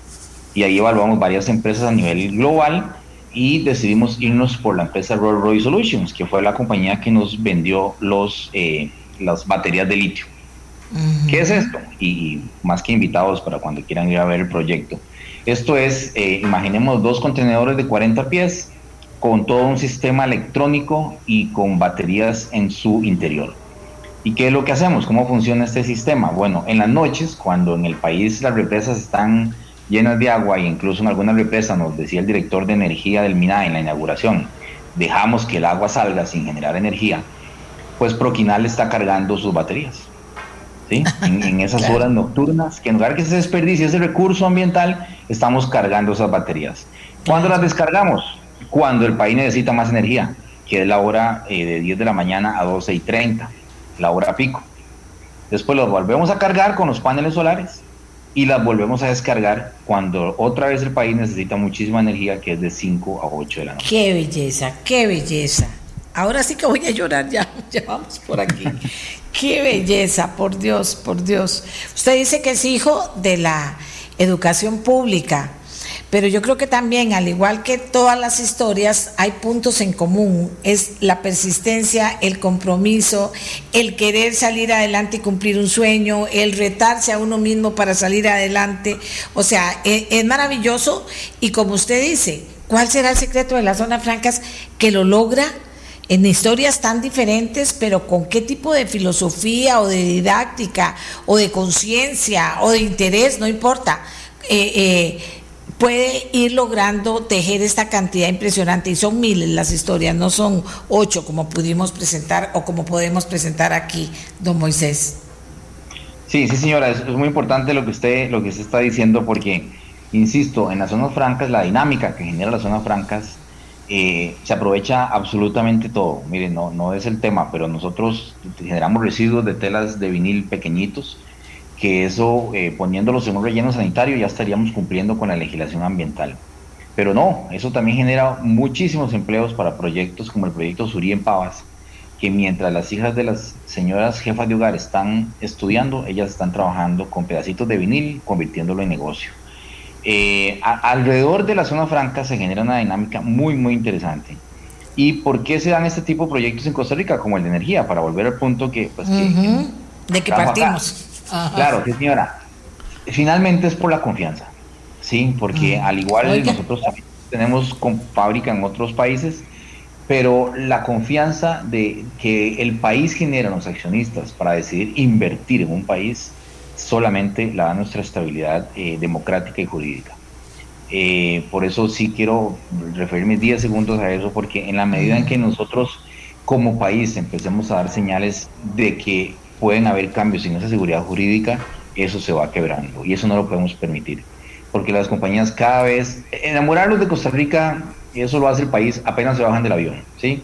Speaker 9: Y ahí evaluamos varias empresas a nivel global y decidimos irnos por la empresa Rolls Royce Solutions, que fue la compañía que nos vendió los, eh, las baterías de litio. Uh -huh. ¿Qué es esto? Y, más que invitados para cuando quieran ir a ver el proyecto. Esto es, eh, imaginemos dos contenedores de 40 pies con todo un sistema electrónico y con baterías en su interior. ¿Y qué es lo que hacemos? ¿Cómo funciona este sistema? Bueno, en las noches, cuando en el país las represas están llenas de agua e incluso en algunas represas, nos decía el director de energía del MINA en la inauguración, dejamos que el agua salga sin generar energía, pues Proquinal está cargando sus baterías. ¿sí? En, en esas claro. horas nocturnas, que en lugar que se desperdicie ese recurso ambiental, estamos cargando esas baterías. ¿Cuándo las descargamos? Cuando el país necesita más energía, que es la hora eh, de 10 de la mañana a 12 y 30, la hora pico. Después los volvemos a cargar con los paneles solares y las volvemos a descargar cuando otra vez el país necesita muchísima energía, que es de 5 a 8 de la noche.
Speaker 2: Qué belleza, qué belleza. Ahora sí que voy a llorar, ya, ya vamos por aquí. qué belleza, por Dios, por Dios. Usted dice que es hijo de la educación pública, pero yo creo que también, al igual que todas las historias, hay puntos en común. Es la persistencia, el compromiso, el querer salir adelante y cumplir un sueño, el retarse a uno mismo para salir adelante. O sea, es, es maravilloso y como usted dice, ¿cuál será el secreto de las zonas francas que lo logra? en historias tan diferentes, pero con qué tipo de filosofía o de didáctica o de conciencia o de interés, no importa, eh, eh, puede ir logrando tejer esta cantidad impresionante. Y son miles las historias, no son ocho como pudimos presentar o como podemos presentar aquí, don Moisés.
Speaker 9: Sí, sí, señora, es, muy importante lo que usted, lo que usted está diciendo, porque, insisto, en las zonas francas, la dinámica que genera las zonas francas eh, se aprovecha absolutamente todo. Miren, no, no es el tema, pero nosotros generamos residuos de telas de vinil pequeñitos, que eso, eh, poniéndolos en un relleno sanitario, ya estaríamos cumpliendo con la legislación ambiental. Pero no, eso también genera muchísimos empleos para proyectos como el proyecto Surí en Pavas, que mientras las hijas de las señoras jefas de hogar están estudiando, ellas están trabajando con pedacitos de vinil, convirtiéndolo en negocio. Eh, a, alrededor de la zona franca se genera una dinámica muy, muy interesante. ¿Y por qué se dan este tipo de proyectos en Costa Rica, como el de energía? Para volver al punto que... Pues,
Speaker 2: uh -huh.
Speaker 9: que
Speaker 2: de que partimos.
Speaker 9: Claro, sí, señora. Finalmente es por la confianza, ¿sí? Porque al igual Oiga. nosotros tenemos con fábrica en otros países, pero la confianza de que el país genera a los accionistas para decidir invertir en un país solamente la da nuestra estabilidad eh, democrática y jurídica. Eh, por eso sí quiero referirme 10 segundos a eso, porque en la medida en que nosotros como país empecemos a dar señales de que pueden haber cambios en esa seguridad jurídica, eso se va quebrando y eso no lo podemos permitir. Porque las compañías cada vez, enamorarlos de Costa Rica, eso lo hace el país apenas se bajan del avión, ¿sí?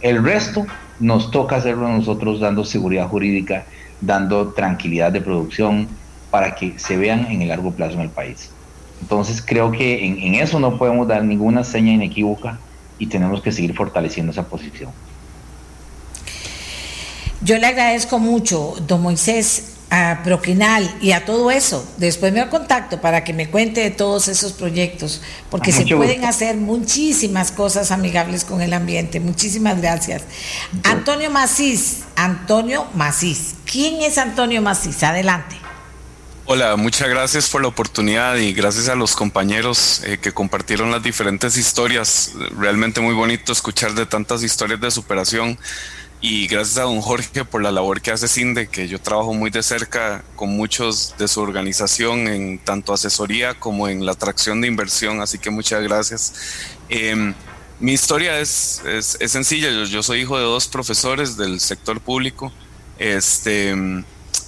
Speaker 9: El resto nos toca hacerlo nosotros dando seguridad jurídica, dando tranquilidad de producción para que se vean en el largo plazo en el país. Entonces creo que en, en, eso no podemos dar ninguna seña inequívoca y tenemos que seguir fortaleciendo esa posición.
Speaker 2: Yo le agradezco mucho, don Moisés. a Proquinal y a todo eso. Después me contacto para que me cuente de todos esos proyectos, porque se pueden hacer muchísimas cosas amigables con el ambiente. Muchísimas gracias. Antonio Macís, Antonio Macís. ¿Quién es Antonio Macís? Adelante.
Speaker 10: Hola, muchas gracias por la oportunidad y gracias a los compañeros eh, que compartieron las diferentes historias. Realmente muy bonito escuchar de tantas historias de superación y gracias a don Jorge por la labor que hace CINDE, que yo trabajo muy de cerca con muchos de su organización en tanto asesoría como en la atracción de inversión, así que muchas gracias. Em, mi historia es, es, sencilla, yo, yo, soy hijo de dos profesores del sector público este,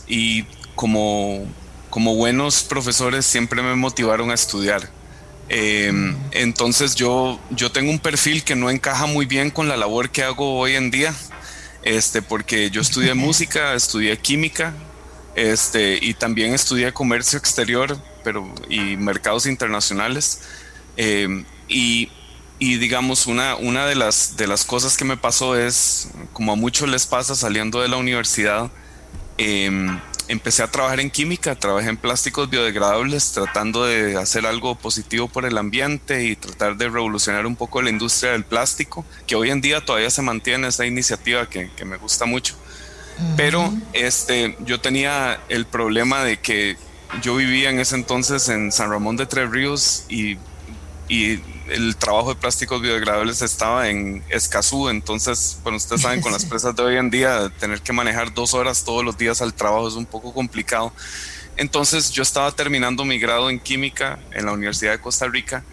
Speaker 10: y como como buenos profesores siempre me motivaron a estudiar. Em, entonces yo, yo tengo un perfil que no encaja muy bien con la labor que hago hoy en día, este, porque yo estudié música, estudié química, este, y también estudié comercio exterior pero, y mercados internacionales. Em, y, y, digamos, una, una de, las, de las cosas que me pasó es, como a muchos les pasa saliendo de la universidad, eh, empecé a trabajar en química, trabajé en plásticos biodegradables, tratando de hacer algo positivo por el ambiente y tratar de revolucionar un poco la industria del plástico, que hoy en día todavía se mantiene esa iniciativa que, me gusta mucho. Pero este, yo tenía el problema de que yo vivía en ese entonces en San Ramón de Tres Ríos y, y el trabajo de plásticos biodegradables estaba en Escazú, entonces, bueno, ustedes saben, con las presas de hoy en día, tener que manejar dos horas todos los días al trabajo es un poco complicado. Entonces yo estaba terminando mi grado en química en la Universidad de Costa Rica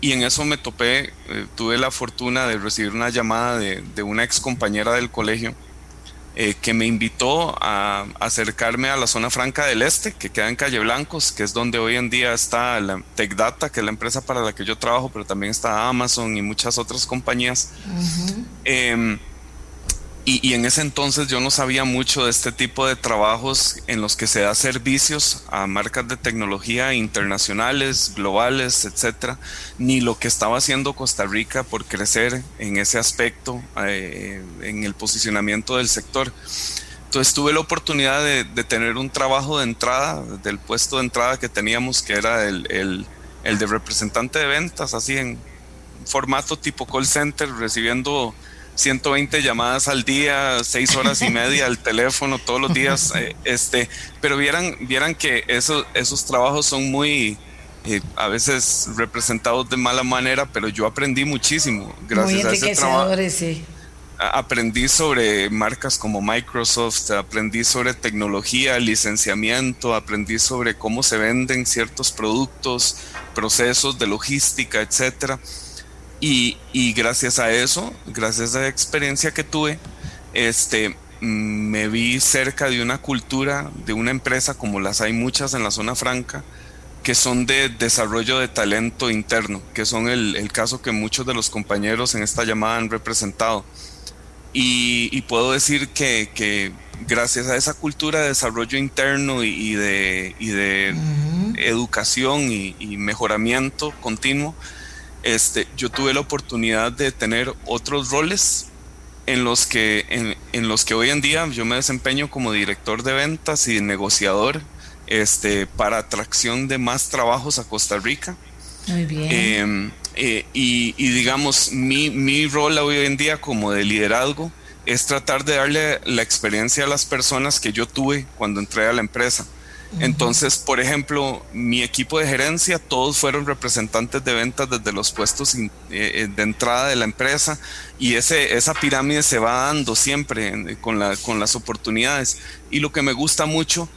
Speaker 10: y en eso me topé, eh, tuve la fortuna de recibir una llamada de, de una ex compañera del colegio eh, que me invitó a, acercarme a la zona franca del este, que queda en Calle Blancos, que es donde hoy en día está la TechData, que es la empresa para la que yo trabajo, pero también está Amazon y muchas otras compañías. Y, en ese entonces yo no sabía mucho de este tipo de trabajos en los que se da servicios a marcas de tecnología internacionales, globales, etcétera, ni lo que estaba haciendo Costa Rica por crecer en ese aspecto, eh, en el posicionamiento del sector. Entonces tuve la oportunidad de, tener un trabajo de entrada, del puesto de entrada que teníamos, que era el, el, el de representante de ventas, así en formato tipo call center, recibiendo 120 llamadas al día, 6 horas y media al teléfono todos los días, eh, este, pero vieran, vieran que eso, esos trabajos son muy, eh, a veces representados de mala manera, pero yo aprendí muchísimo gracias a ese trabajo. Sí. Aprendí sobre marcas como Microsoft, aprendí sobre tecnología, licenciamiento, aprendí sobre cómo se venden ciertos productos, procesos de logística, etcétera. Y, gracias a eso, gracias a la experiencia que tuve, este, me vi cerca de una cultura, de una empresa como las hay muchas en la zona franca, que son de desarrollo de talento interno, que son el, caso que muchos de los compañeros en esta llamada han representado. Y, puedo decir que, gracias a esa cultura de desarrollo interno y, de, de educación y, mejoramiento continuo, este, yo tuve la oportunidad de tener otros roles en los que en, los que hoy en día yo me desempeño como director de ventas y negociador este, para atracción de más trabajos a Costa Rica.
Speaker 2: Muy bien.
Speaker 10: Em, eh, y, y, digamos, mi, mi rol hoy en día como de liderazgo es tratar de darle la experiencia a las personas que yo tuve cuando entré a la empresa. Entonces, por ejemplo, mi equipo de gerencia, todos fueron representantes de ventas desde los puestos eh, eh, de entrada de la empresa y ese, esa pirámide se va dando siempre con, la, con las oportunidades. Y lo que me gusta mucho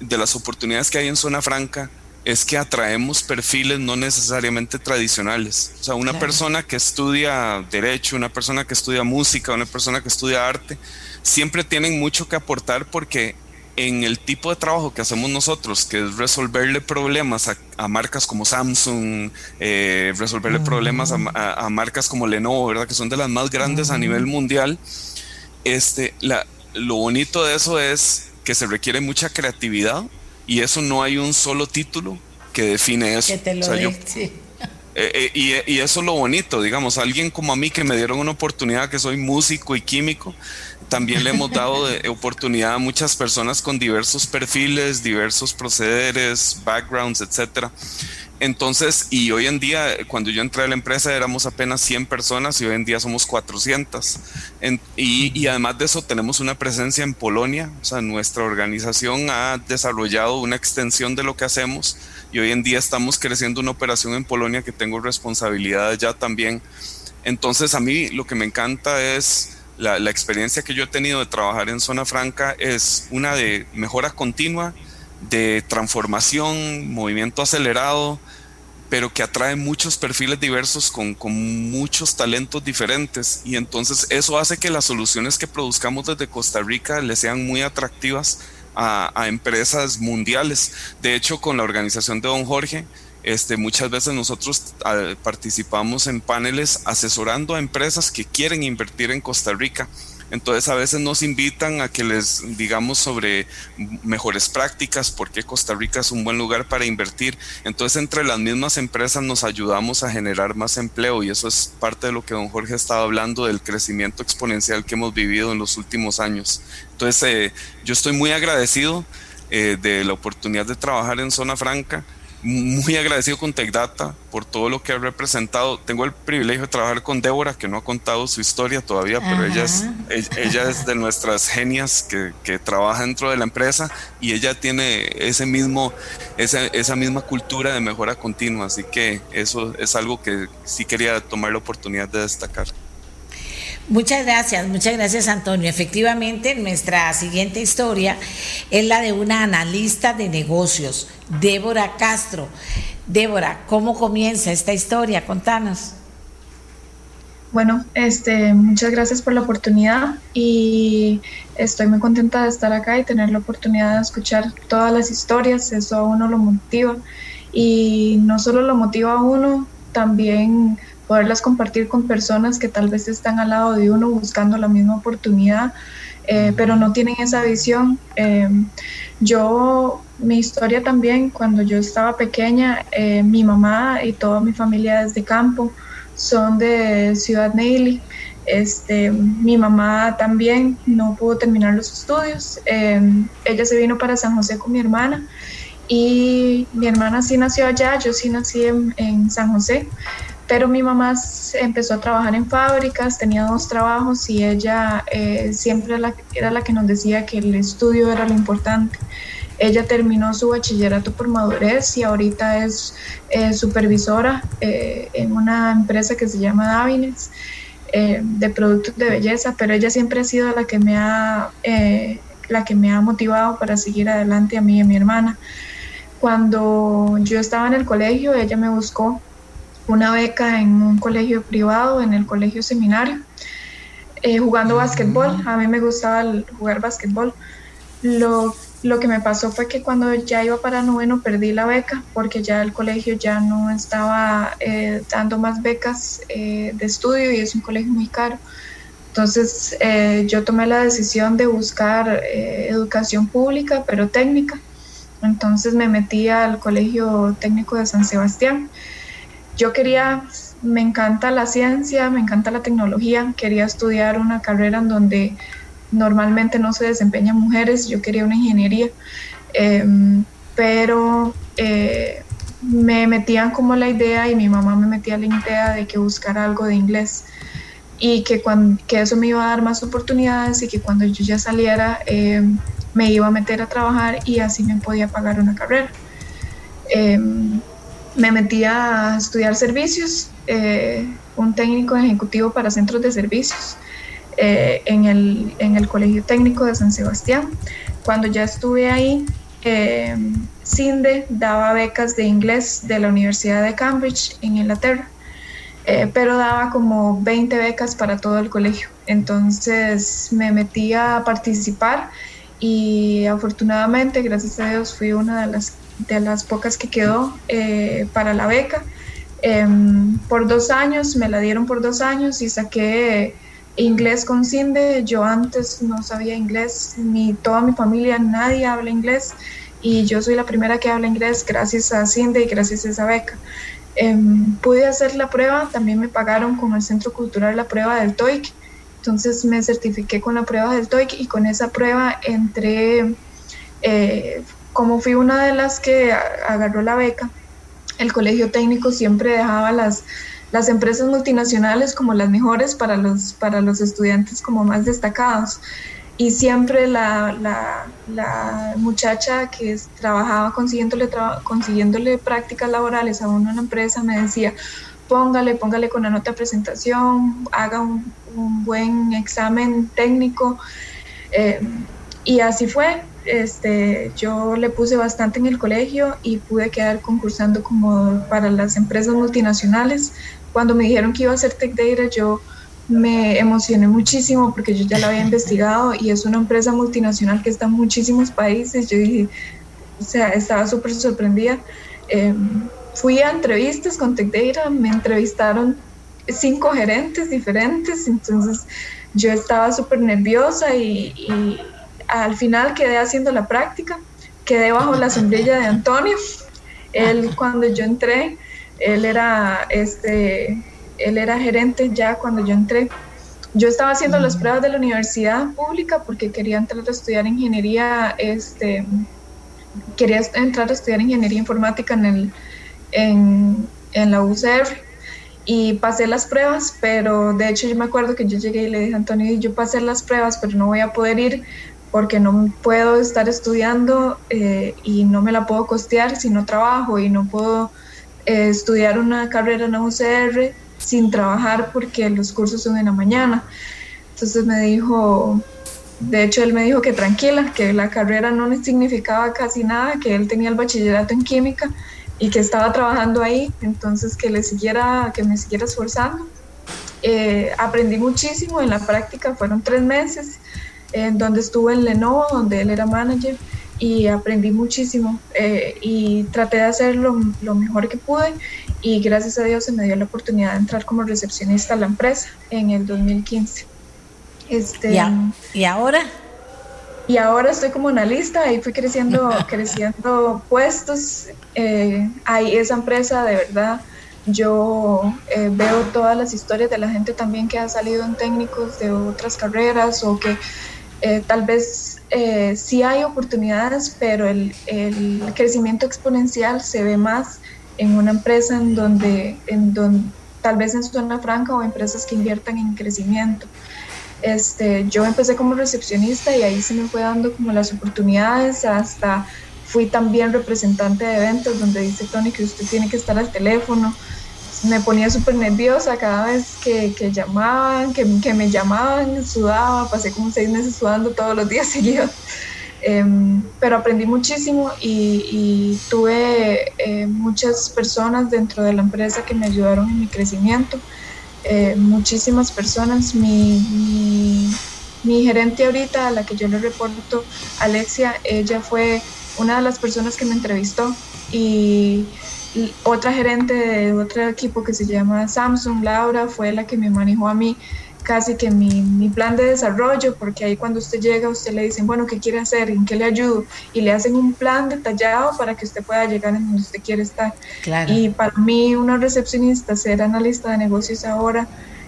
Speaker 10: de las oportunidades que hay en Zona Franca es que atraemos perfiles no necesariamente tradicionales. O sea, una persona que estudia derecho, una persona que estudia música, una persona que estudia arte, siempre tienen mucho que aportar porque en el tipo de trabajo que hacemos nosotros, que es resolverle problemas a, marcas como Samsung, eh, resolverle problemas a, marcas como Lenovo, ¿verdad? Que son de las más grandes a nivel mundial. Este, la, lo bonito de eso es que se requiere mucha creatividad y eso no hay un solo título que define eso.
Speaker 2: Que te lo
Speaker 10: Eh, eh, y, eso es lo bonito, digamos, alguien como a mí que me dieron una oportunidad, que soy músico y químico, también le hemos dado oportunidad a muchas personas con diversos perfiles, diversos procederes, backgrounds, etcétera. Entonces, y hoy en día, cuando yo entré a la empresa éramos apenas 100 personas y hoy en día somos 400. y, y, además de eso, tenemos una presencia en Polonia. O sea, nuestra organización ha desarrollado una extensión de lo que hacemos y hoy en día estamos creciendo una operación en Polonia que tengo responsabilidad ya también. Entonces, a mí lo que me encanta es la, la experiencia que yo he tenido de trabajar en Zona Franca, es una de mejora continua de transformación, movimiento acelerado, pero que atrae muchos perfiles diversos con, muchos talentos diferentes. Y entonces eso hace que las soluciones que produzcamos desde Costa Rica le sean muy atractivas a, empresas mundiales. De hecho, con la organización de Don Jorge, este, muchas veces nosotros participamos en paneles asesorando a empresas que quieren invertir en Costa Rica entonces a veces nos invitan a que les digamos sobre mejores prácticas, por qué Costa Rica es un buen lugar para invertir. Entonces entre las mismas empresas nos ayudamos a generar más empleo y eso es parte de lo que don Jorge estaba hablando del crecimiento exponencial que hemos vivido en los últimos años. Entonces eh, yo estoy muy agradecido eh, de la oportunidad de trabajar en Zona Franca muy agradecido con TechData por todo lo que ha representado. Tengo el privilegio de trabajar con Débora, que no ha contado su historia todavía, pero ella es, ella es de nuestras genias que, que, trabaja dentro de la empresa y ella tiene ese mismo, esa, esa misma cultura de mejora continua. Así que eso es algo que sí quería tomar la oportunidad de destacar.
Speaker 2: Muchas gracias, muchas gracias Antonio. Efectivamente, nuestra siguiente historia es la de una analista de negocios, Débora Castro. Débora, ¿cómo comienza esta historia? Contanos.
Speaker 11: Bueno, este, muchas gracias por la oportunidad y estoy muy contenta de estar acá y tener la oportunidad de escuchar todas las historias, eso a uno lo motiva y no solo lo motiva a uno, también poderlas compartir con personas que tal vez están al lado de uno buscando la misma oportunidad, eh, pero no tienen esa visión. Eh, yo, mi historia también, cuando yo estaba pequeña, eh, mi mamá y toda mi familia desde campo son de Ciudad Neily. Este, mi mamá también no pudo terminar los estudios. ella se vino para San José con mi hermana y mi hermana sí nació allá, yo sí nací en, en San José pero mi mamá empezó a trabajar en fábricas, tenía dos trabajos y ella eh, siempre era la que nos decía que el estudio era lo importante. Ella terminó su bachillerato por madurez y ahorita es eh, supervisora eh, en una empresa que se llama Davines de productos de belleza, pero ella siempre ha sido la que me ha, la que me ha motivado para seguir adelante a mí y a mi hermana. Cuando yo estaba en el colegio, ella me buscó una beca en un colegio privado, en el colegio seminario, eh, jugando básquetbol. A mí me gustaba jugar básquetbol. Lo, lo, que me pasó fue que cuando ya iba para noveno perdí la beca porque ya el colegio ya no estaba eh, dando más becas eh, de estudio y es un colegio muy caro. Entonces yo tomé la decisión de buscar educación pública, pero técnica. Entonces me metí al Colegio Técnico de San Sebastián yo quería, me encanta la ciencia, me encanta la tecnología, quería estudiar una carrera en donde normalmente no se desempeñan mujeres, yo quería una ingeniería, em, pero eh, me metían como la idea y mi mamá me metía la idea de que buscara algo de inglés y que, cuando, que eso me iba a dar más oportunidades y que cuando yo ya saliera em, me iba a meter a trabajar y así me podía pagar una carrera. Me metí a estudiar servicios, eh, un técnico ejecutivo para centros de servicios eh, en, el, en, el, Colegio Técnico de San Sebastián. Cuando ya estuve ahí, eh, daba becas de inglés de la Universidad de Cambridge en Inglaterra, pero daba como 20 becas para todo el colegio. Entonces me metí a participar y afortunadamente, gracias a Dios, fui una de las de las pocas que quedó eh, para la beca. Em, por dos años, me la dieron por dos años y saqué inglés con CINDE. Yo antes no sabía inglés, ni toda mi familia, nadie habla inglés y yo soy la primera que habla inglés gracias a CINDE y gracias a esa beca. Em, pude hacer la prueba, también me pagaron con el Centro Cultural la prueba del TOEIC, entonces me certifiqué con la prueba del TOEIC y con esa prueba entré, eh, como fui una de las que agarró la beca, el colegio técnico siempre dejaba las, las empresas multinacionales como las mejores para los, para los estudiantes como más destacados y siempre la, la, muchacha que trabajaba consiguiéndole, consiguiéndole prácticas laborales a una empresa me decía, póngale, póngale con la nota de presentación, haga un, buen examen técnico. Eh, y así fue. Este, yo le puse bastante en el colegio y pude quedar concursando como para las empresas multinacionales. Cuando me dijeron que iba a ser Tech Data, yo me emocioné muchísimo porque yo ya la había investigado y es una empresa multinacional que está en muchísimos países. Yo dije, o sea, estaba súper sorprendida. Em, fui a entrevistas con TechData, me entrevistaron cinco gerentes diferentes, entonces yo estaba súper nerviosa y, y, al final quedé haciendo la práctica, quedé bajo la sombrilla de Antonio. Él cuando yo entré, él era este él era gerente ya cuando yo entré. Yo estaba haciendo las pruebas de la universidad pública porque quería entrar a estudiar ingeniería, este, quería entrar a estudiar ingeniería informática en, el, en, en la UCR y pasé las pruebas, pero de hecho yo me acuerdo que yo llegué y le dije a Antonio, yo pasé las pruebas, pero no voy a poder ir porque no puedo estar estudiando eh, y no me la puedo costear si no trabajo y no puedo eh, estudiar una carrera en la UCR sin trabajar porque los cursos son en la mañana. Entonces me dijo, de hecho él me dijo que tranquila, que la carrera no le significaba casi nada, que él tenía el bachillerato en química y que estaba trabajando ahí, entonces que le siguiera, que me siguiera esforzando. Eh, aprendí muchísimo en la práctica, fueron tres meses, en donde estuve en Lenovo, donde él era manager, y aprendí muchísimo eh, y traté de hacer lo, lo, mejor que pude y gracias a Dios se me dio la oportunidad de entrar como recepcionista a la empresa en el 2015. Este,
Speaker 2: ¿Y, ahora?
Speaker 11: Y ahora estoy como analista y fui creciendo, creciendo puestos. Eh, ahí esa empresa de verdad yo eh, veo todas las historias de la gente también que ha salido en técnicos de otras carreras o que eh, tal vez eh, sí hay oportunidades, pero el, el, crecimiento exponencial se ve más en una empresa en donde, en donde tal vez en zona franca o empresas que inviertan en crecimiento. Este, yo empecé como recepcionista y ahí se me fue dando como las oportunidades hasta fui también representante de eventos donde dice Tony que usted tiene que estar al teléfono, me ponía súper nerviosa cada vez que, que llamaban, que, que, me llamaban, sudaba, pasé como seis meses sudando todos los días seguidos. Em, pero aprendí muchísimo y, tuve eh, muchas personas dentro de la empresa que me ayudaron en mi crecimiento. Eh, muchísimas personas. Mi, mi, mi, gerente ahorita, a la que yo le reporto, Alexia, ella fue una de las personas que me entrevistó y otra gerente de otro equipo que se llama Samsung, Laura, fue la que me manejó a mí casi que mi, mi, plan de desarrollo, porque ahí cuando usted llega, usted le dicen, bueno, ¿qué quiere hacer? ¿En qué le ayudo? Y le hacen un plan detallado para que usted pueda llegar en donde usted quiere estar. Y para mí, una recepcionista, ser analista de negocios ahora,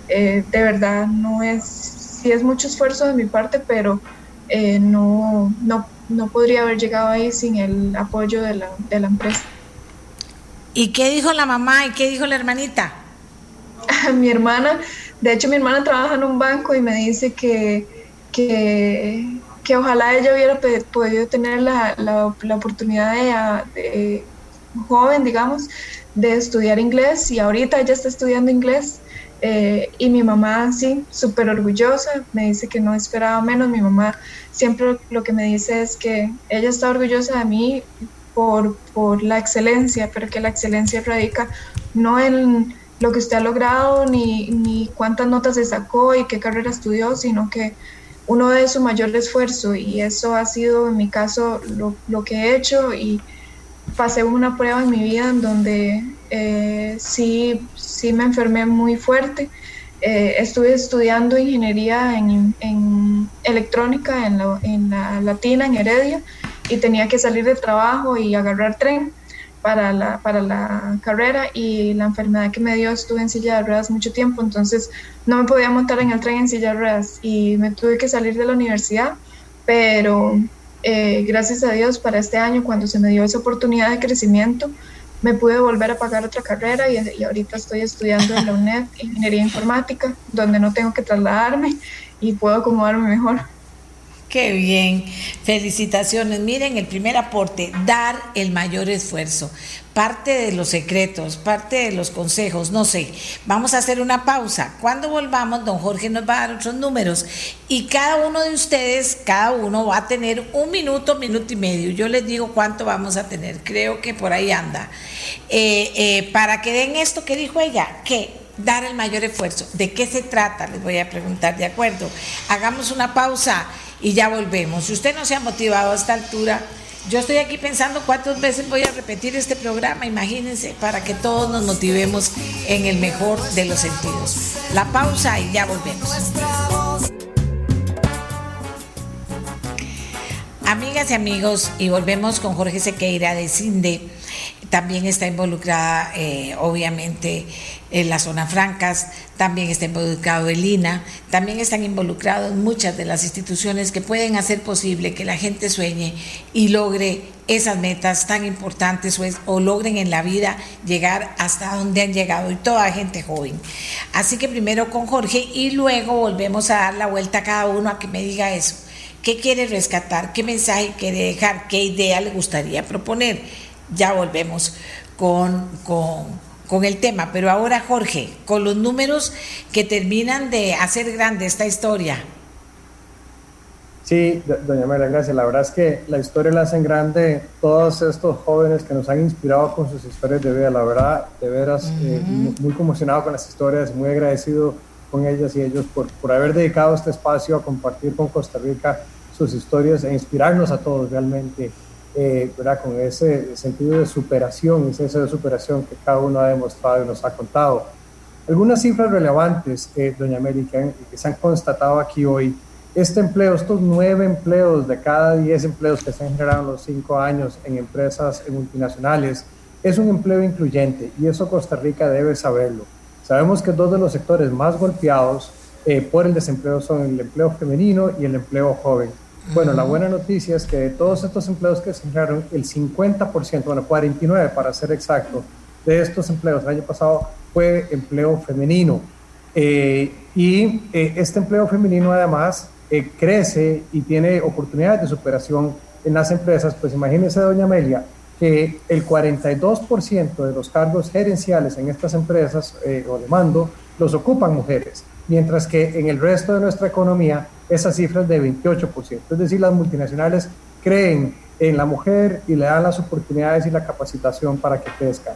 Speaker 11: eh, de verdad no es, sí es mucho esfuerzo de mi parte, pero eh, no, no, no podría haber llegado ahí sin el apoyo de la, de la empresa.
Speaker 2: ¿Y qué dijo la mamá y qué dijo la hermanita?
Speaker 11: mi hermana, de hecho mi hermana trabaja en un banco y me dice que, que, que ojalá ella hubiera podido tener la, la, oportunidad de, joven, digamos, de estudiar inglés y ahorita ella está estudiando inglés. Eh, y mi mamá, sí, súper orgullosa, me dice que no esperaba menos. Mi mamá siempre lo que me dice es que ella está orgullosa de mí por, por la excelencia, pero que la excelencia radica no en lo que usted ha logrado ni, ni cuántas notas se sacó y qué carrera estudió, sino que uno de su mayor esfuerzo. Y eso ha sido en mi caso lo, lo que he hecho. Y pasé una prueba en mi vida en donde eh, sí, sí me enfermé muy fuerte. Eh, estuve estudiando ingeniería en, en electrónica en la, en la Latina, en Heredia, y tenía que salir de trabajo y agarrar tren. para la, para la carrera y la enfermedad que me dio estuve en silla de ruedas mucho tiempo, entonces no me podía montar en el tren en silla de ruedas y me tuve que salir de la universidad, pero eh, gracias a Dios para este año cuando se me dio esa oportunidad de crecimiento, me pude volver a pagar otra carrera y, y ahorita estoy estudiando en la UNED Ingeniería Informática, donde no tengo que trasladarme y puedo acomodarme mejor.
Speaker 2: Qué bien, felicitaciones. Miren, el primer aporte, dar el mayor esfuerzo. Parte de los secretos, parte de los consejos, no sé. Vamos a hacer una pausa. Cuando volvamos, don Jorge nos va a dar otros números y cada uno de ustedes, cada uno va a tener un minuto, minuto y medio. Yo les digo cuánto vamos a tener. Creo que por ahí anda. Eh, eh, para que den esto que dijo ella, que dar el mayor esfuerzo. ¿De qué se trata? Les voy a preguntar, ¿de acuerdo? Hagamos una pausa y ya volvemos. Si usted no se ha motivado a esta altura, yo estoy aquí pensando cuántas veces voy a repetir este programa, imagínense, para que todos nos motivemos en el mejor de los sentidos. La pausa y ya volvemos. Amigas y amigos, y volvemos con Jorge Sequeira de CINDE también está involucrada, eh, obviamente, en las zonas francas, también está involucrado el INA, también están involucrados muchas de las instituciones que pueden hacer posible que la gente sueñe y logre esas metas tan importantes o, o logren en la vida llegar hasta donde han llegado y toda gente joven. Así que primero con Jorge y luego volvemos a dar la vuelta a cada uno a que me diga eso. ¿Qué quiere rescatar? ¿Qué mensaje quiere dejar? ¿Qué idea le gustaría proponer? ya volvemos con, con, el tema. Pero ahora, Jorge, con los números que terminan de hacer grande esta historia.
Speaker 3: Sí, doña María, gracias. La verdad es que la historia la hacen grande todos estos jóvenes que nos han inspirado con sus historias de vida. La verdad, de veras, eh, muy conmocionado con las historias, muy agradecido con ellas y ellos por, por haber dedicado este espacio a compartir con Costa Rica sus historias e inspirarnos a todos realmente eh, con ese sentido de superación, ese deseo de superación que cada uno ha demostrado y nos ha contado. Algunas cifras relevantes, eh, doña América, que se han constatado aquí hoy. Este empleo, estos nueve empleos de cada diez empleos que se han generado en los cinco años en empresas multinacionales, es un empleo incluyente y eso Costa Rica debe saberlo. Sabemos que dos de los sectores más golpeados eh, por el desempleo son el empleo femenino y el empleo joven. Bueno, la buena noticia es que de todos estos empleos que se generaron, el 50%, bueno, 49 para ser exacto, de estos empleos el año pasado fue empleo femenino. Eh, y eh, este empleo femenino además eh, crece y tiene oportunidades de superación en las empresas. Pues imagínese, doña Amelia, que el 42% de los cargos gerenciales en estas empresas o de mando los ocupan mujeres, mientras que en el resto de nuestra economía esa cifra es de 28%. Es decir, las multinacionales creen en la mujer y le dan las oportunidades y la capacitación para que crezca.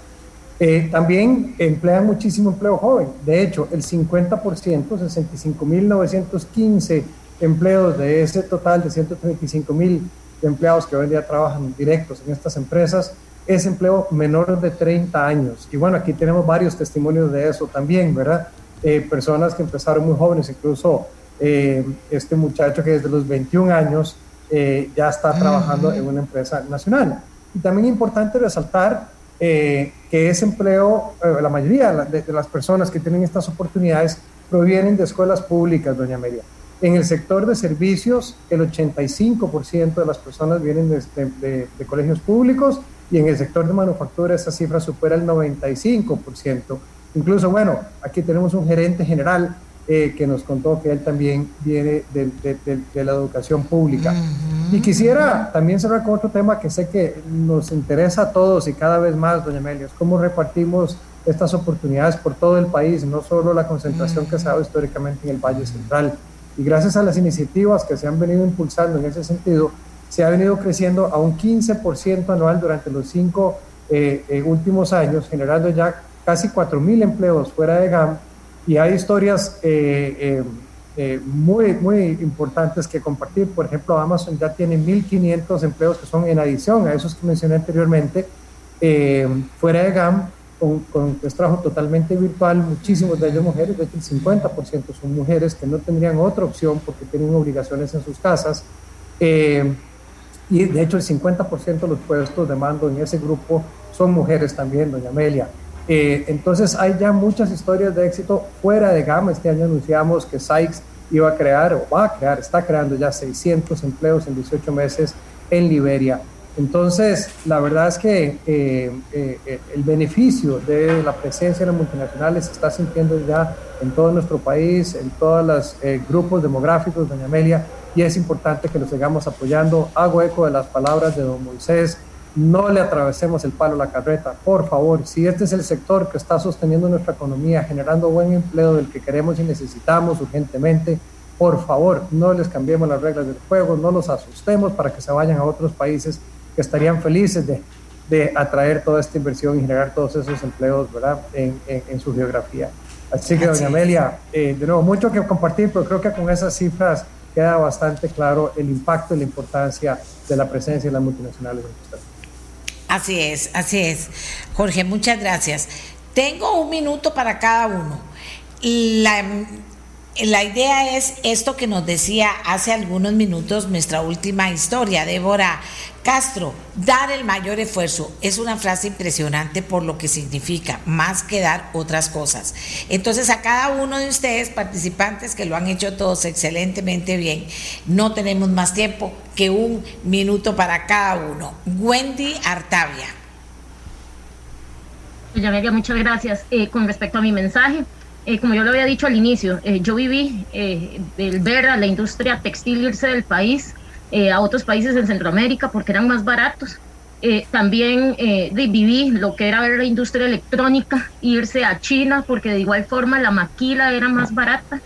Speaker 3: Eh, también emplean muchísimo empleo joven. De hecho, el 50%, 65.915 empleos de ese total de 135.000 empleados que hoy en día trabajan directos en estas empresas, es empleo menor de 30 años. Y bueno, aquí tenemos varios testimonios de eso también, ¿verdad? Eh, personas que empezaron muy jóvenes, incluso eh, este muchacho que desde los 21 años eh, ya está trabajando en una empresa nacional. Y también es importante resaltar eh, que ese empleo, la mayoría de, las personas que tienen estas oportunidades provienen de escuelas públicas, doña María. En el sector de servicios, el 85% de las personas vienen de, de, colegios públicos y en el sector de manufactura esa cifra supera el 95%. Incluso, bueno, aquí tenemos un gerente general eh, que nos contó que él también viene de, de, la educación pública. Y quisiera también cerrar con otro tema que sé que nos interesa a todos y cada vez más, doña Amelia, es cómo repartimos estas oportunidades por todo el país, no solo la concentración que se ha dado históricamente en el Valle Central. Y gracias a las iniciativas que se han venido impulsando en ese sentido, se ha venido creciendo a un 15% anual durante los cinco eh, eh, últimos años, generando ya casi 4.000 empleos fuera de GAM y hay historias eh, eh, eh, muy, muy importantes que compartir. Por ejemplo, Amazon ya tiene 1.500 empleos que son en adición a esos que mencioné anteriormente, fuera de GAM, con, con trabajo totalmente virtual, muchísimos de ellos mujeres, de hecho el 50% son mujeres que no tendrían otra opción porque tienen obligaciones en sus casas. y de hecho el 50% de los puestos de mando en ese grupo son mujeres también, doña Amelia. Eh, entonces hay ya muchas historias de éxito fuera de gama. Este año anunciamos que Sykes iba a crear o va a crear, está creando ya 600 empleos en 18 meses en Liberia. Entonces, la verdad es que eh, eh, el beneficio de la presencia de las multinacionales se está sintiendo ya en todo nuestro país, en todos los grupos demográficos, doña Amelia, y es importante que lo sigamos apoyando. Hago eco de las palabras de don Moisés no le atravesemos el palo a la carreta, por favor. Si este es el sector que está sosteniendo nuestra economía, generando buen empleo del que queremos y necesitamos urgentemente, por favor, no les cambiemos las reglas del juego, no los asustemos para que se vayan a otros países que estarían felices de, de atraer toda esta inversión y generar todos esos empleos ¿verdad? En, en, su geografía. Así que, doña Amelia, eh, de nuevo, mucho que compartir, pero creo que con esas cifras queda bastante claro el impacto y la importancia de la presencia de las multinacionales en nuestra
Speaker 2: Así es, así es. Jorge, muchas gracias. Tengo un minuto para cada uno. La, la idea es esto que nos decía hace algunos minutos nuestra última historia, Débora Castro, dar el mayor esfuerzo. Es una frase impresionante por lo que significa, más que dar otras cosas. Entonces a cada uno de ustedes, participantes, que lo han hecho todos excelentemente bien, no tenemos más tiempo que un minuto para cada uno. Wendy Artavia.
Speaker 4: muchas gracias. Eh, con respecto a mi mensaje, eh, como yo lo había dicho al inicio, eh, yo viví eh, el ver a la industria textil irse del país a otros países en Centroamérica porque eran más baratos. también viví lo que era ver la industria electrónica irse a China porque de igual forma la maquila era más barata.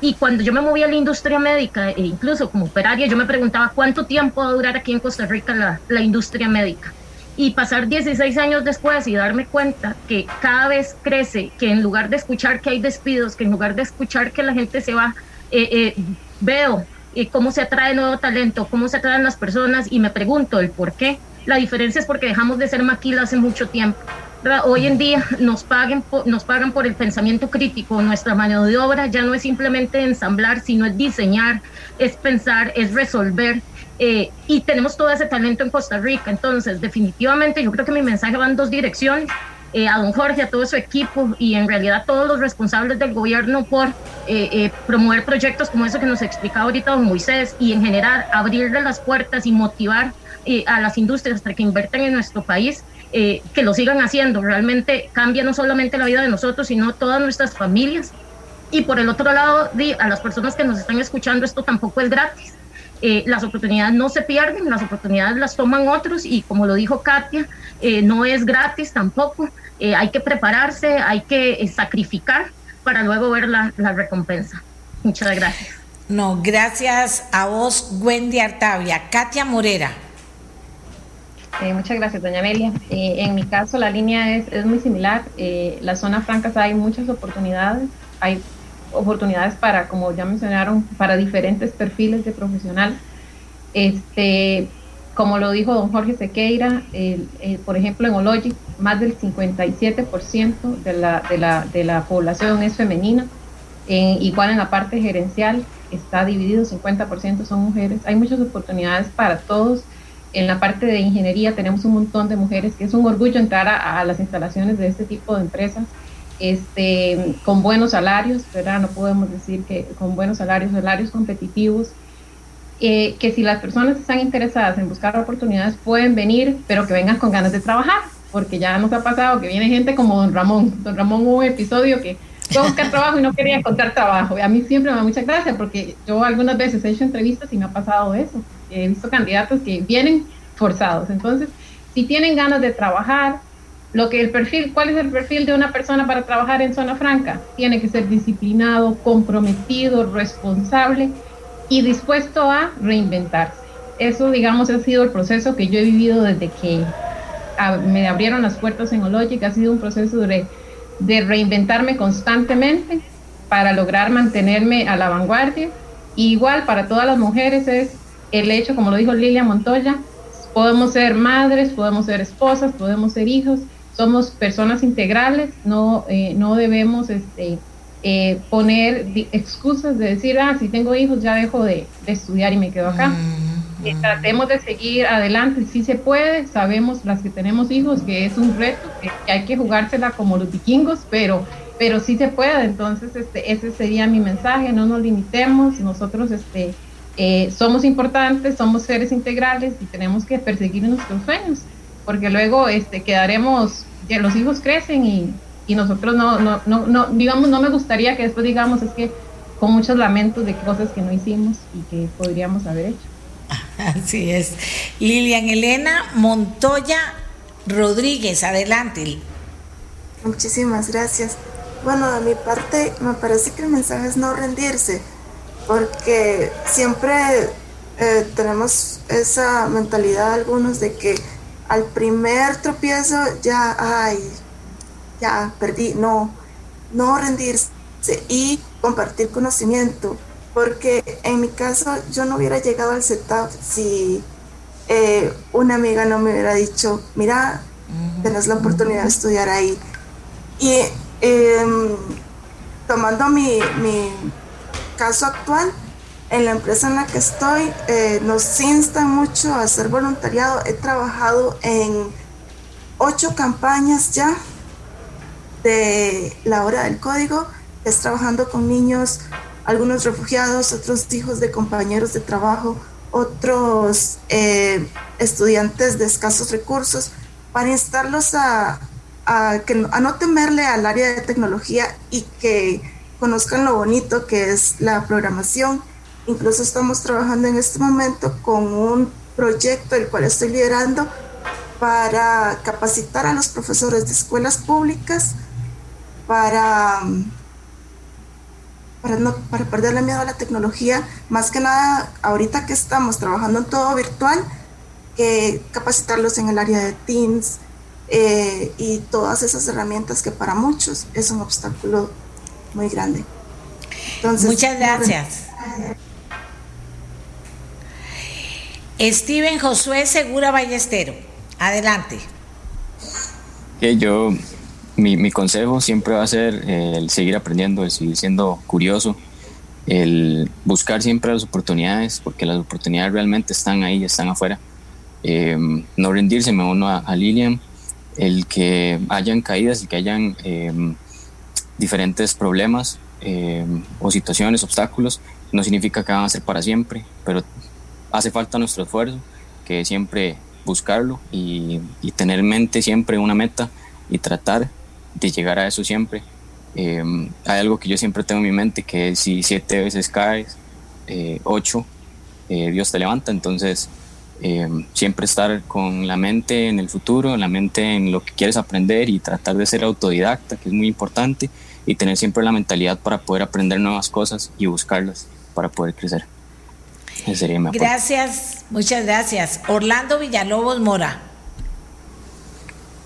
Speaker 4: Y cuando yo me moví a la industria médica, e incluso como operaria, yo me preguntaba cuánto tiempo va a durar aquí en Costa Rica la industria médica y pasar 16 años después y darme cuenta que cada vez crece, que en lugar de escuchar que hay despidos, que en lugar de escuchar que la gente se va, eh, eh, veo eh, cómo se atrae nuevo talento, cómo se atraen las personas y me pregunto el por qué. La diferencia es porque dejamos de ser maquila hace mucho tiempo. Hoy en día nos, paguen nos pagan por el pensamiento crítico, nuestra mano de obra ya no es simplemente ensamblar, sino es diseñar, es pensar, es resolver eh, y tenemos todo ese talento en Costa Rica. Entonces, definitivamente yo creo que mi mensaje va en dos direcciones. Eh, a don Jorge, a todo su equipo y en realidad a todos los responsables del gobierno por eh, promover proyectos como eso que nos explicaba ahorita don Moisés y en general abrirle las puertas y motivar a las industrias para que inviertan en nuestro país. que lo sigan haciendo, realmente cambia no solamente la vida de nosotros, sino todas nuestras familias. Y por el otro lado, a las personas que nos están escuchando, esto tampoco es gratis eh, las oportunidades no se pierden, las oportunidades las toman otros y como lo dijo Katia, eh, no es gratis tampoco, eh, hay que prepararse, hay que sacrificar para luego ver la, la, recompensa. Muchas gracias.
Speaker 2: No, gracias a vos, Wendy Artavia. Katia Morera.
Speaker 5: muchas gracias, doña Amelia. en mi caso, la línea es, es muy similar. las zonas francas hay muchas oportunidades, hay oportunidades para, como ya mencionaron, para diferentes perfiles de profesional. Este, como lo dijo don Jorge Sequeira, por ejemplo, en Ologic, más del 57% de la, de, la, de la población es femenina. igual en la parte gerencial está dividido, 50% son mujeres. Hay muchas oportunidades para todos. En la parte de ingeniería tenemos un montón de mujeres, que es un orgullo entrar a las instalaciones de este tipo de empresas este, con buenos salarios, ¿verdad? No podemos decir que con buenos salarios, salarios competitivos, eh, que si las personas están interesadas en buscar oportunidades pueden venir, pero que vengan con ganas de trabajar, porque ya nos ha pasado que viene gente como don Ramón. Don Ramón hubo un episodio que fue a buscar trabajo y no quería encontrar trabajo. Y a mí siempre me da mucha gracia porque yo algunas veces he hecho entrevistas y me ha pasado eso. He visto candidatos que vienen forzados. Entonces, si tienen ganas de trabajar, lo que el perfil, ¿cuál es el perfil de una persona para trabajar en zona franca? Tiene que ser disciplinado, comprometido, responsable y dispuesto a reinventarse. Eso, digamos, ha sido el proceso que yo he vivido desde que me abrieron las puertas en Ologic. Ha sido un proceso de, de reinventarme constantemente para lograr mantenerme a la vanguardia. igual para todas las mujeres es el hecho, como lo dijo Lilia Montoya, podemos ser madres, podemos ser esposas, podemos ser hijos, somos personas integrales, no, eh, no debemos este, eh, poner excusas de decir, ah, si tengo hijos ya dejo de, estudiar y me quedo acá. eh, tratemos de seguir adelante, si se puede, sabemos las que tenemos hijos que es un reto, que, hay que jugársela como los vikingos, pero, pero sí se puede, entonces este, ese sería mi mensaje, no nos limitemos, nosotros este, eh, somos importantes, somos seres integrales y tenemos que perseguir nuestros sueños, porque luego este, quedaremos, que los hijos crecen y, y nosotros no, no, no, no, digamos, no me gustaría que después digamos, es que con muchos lamentos de cosas que no hicimos y que podríamos haber hecho.
Speaker 2: Así es. Lilian Elena Montoya Rodríguez, adelante.
Speaker 6: Muchísimas gracias. Bueno, de mi parte, me parece que el mensaje es no rendirse, porque siempre eh, tenemos esa mentalidad algunos de que al primer tropiezo ya, ay, ya perdí. No, no rendirse y compartir conocimiento porque en mi caso yo no hubiera llegado al setup si eh, una amiga no me hubiera dicho, mira, tenés la oportunidad de estudiar ahí. Y em, tomando mi, caso actual, en la empresa en la que estoy, eh, nos instan mucho a hacer voluntariado. He trabajado en ocho campañas ya de la hora del código, es trabajando con niños algunos refugiados, otros hijos de compañeros de trabajo, otros eh, estudiantes de escasos recursos, para instarlos a, que, a no temerle al área de tecnología y que conozcan lo bonito que es la programación. Incluso estamos trabajando en este momento con un proyecto el cual estoy liderando para capacitar a los profesores de escuelas públicas para para, no, para perderle miedo a la tecnología, más que nada ahorita que estamos trabajando en todo virtual, que capacitarlos en el área de Teams eh, y todas esas herramientas que para muchos es un obstáculo muy grande.
Speaker 2: Muchas gracias. Steven Josué Segura Ballestero, adelante.
Speaker 7: yo mi, consejo siempre va a ser eh, el seguir aprendiendo, el seguir siendo curioso, el buscar siempre las oportunidades, porque las oportunidades realmente están ahí, están afuera. Em, no rendirse, me uno a, Lilian, el que hayan caídas y que hayan em, diferentes problemas em, o situaciones, obstáculos, no significa que van a ser para siempre, pero hace falta nuestro esfuerzo, que siempre buscarlo y, tener en mente siempre una meta y tratar de llegar a eso siempre. Em, hay algo que yo siempre tengo en mi mente, que si siete veces caes, eh, ocho, eh, Dios te levanta. Entonces, em, siempre estar con la mente en el futuro, la mente en lo que quieres aprender y tratar de ser autodidacta, que es muy importante, y tener siempre la mentalidad para poder aprender nuevas cosas y buscarlas para poder crecer.
Speaker 2: Sería gracias, muchas gracias. Orlando Villalobos Mora.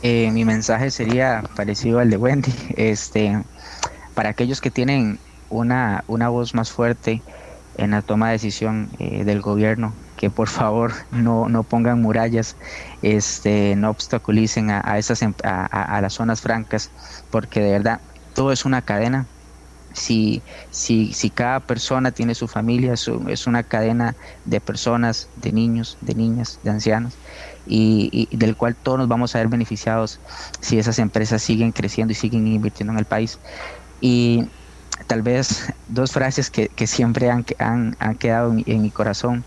Speaker 8: Eh, mi mensaje sería parecido al de Wendy. Este, para aquellos que tienen una, una voz más fuerte en la toma de decisión eh, del gobierno, que por favor no, no pongan murallas, este, no obstaculicen a, esas, em, a, las zonas francas, porque de verdad todo es una cadena. Si, si, si cada persona tiene su familia, es una cadena de personas, de niños, de niñas, de ancianos y, del cual todos nos vamos a ver beneficiados si esas empresas siguen creciendo y siguen invirtiendo en el país. Y tal vez dos frases que, siempre han, han, han quedado en, mi corazón.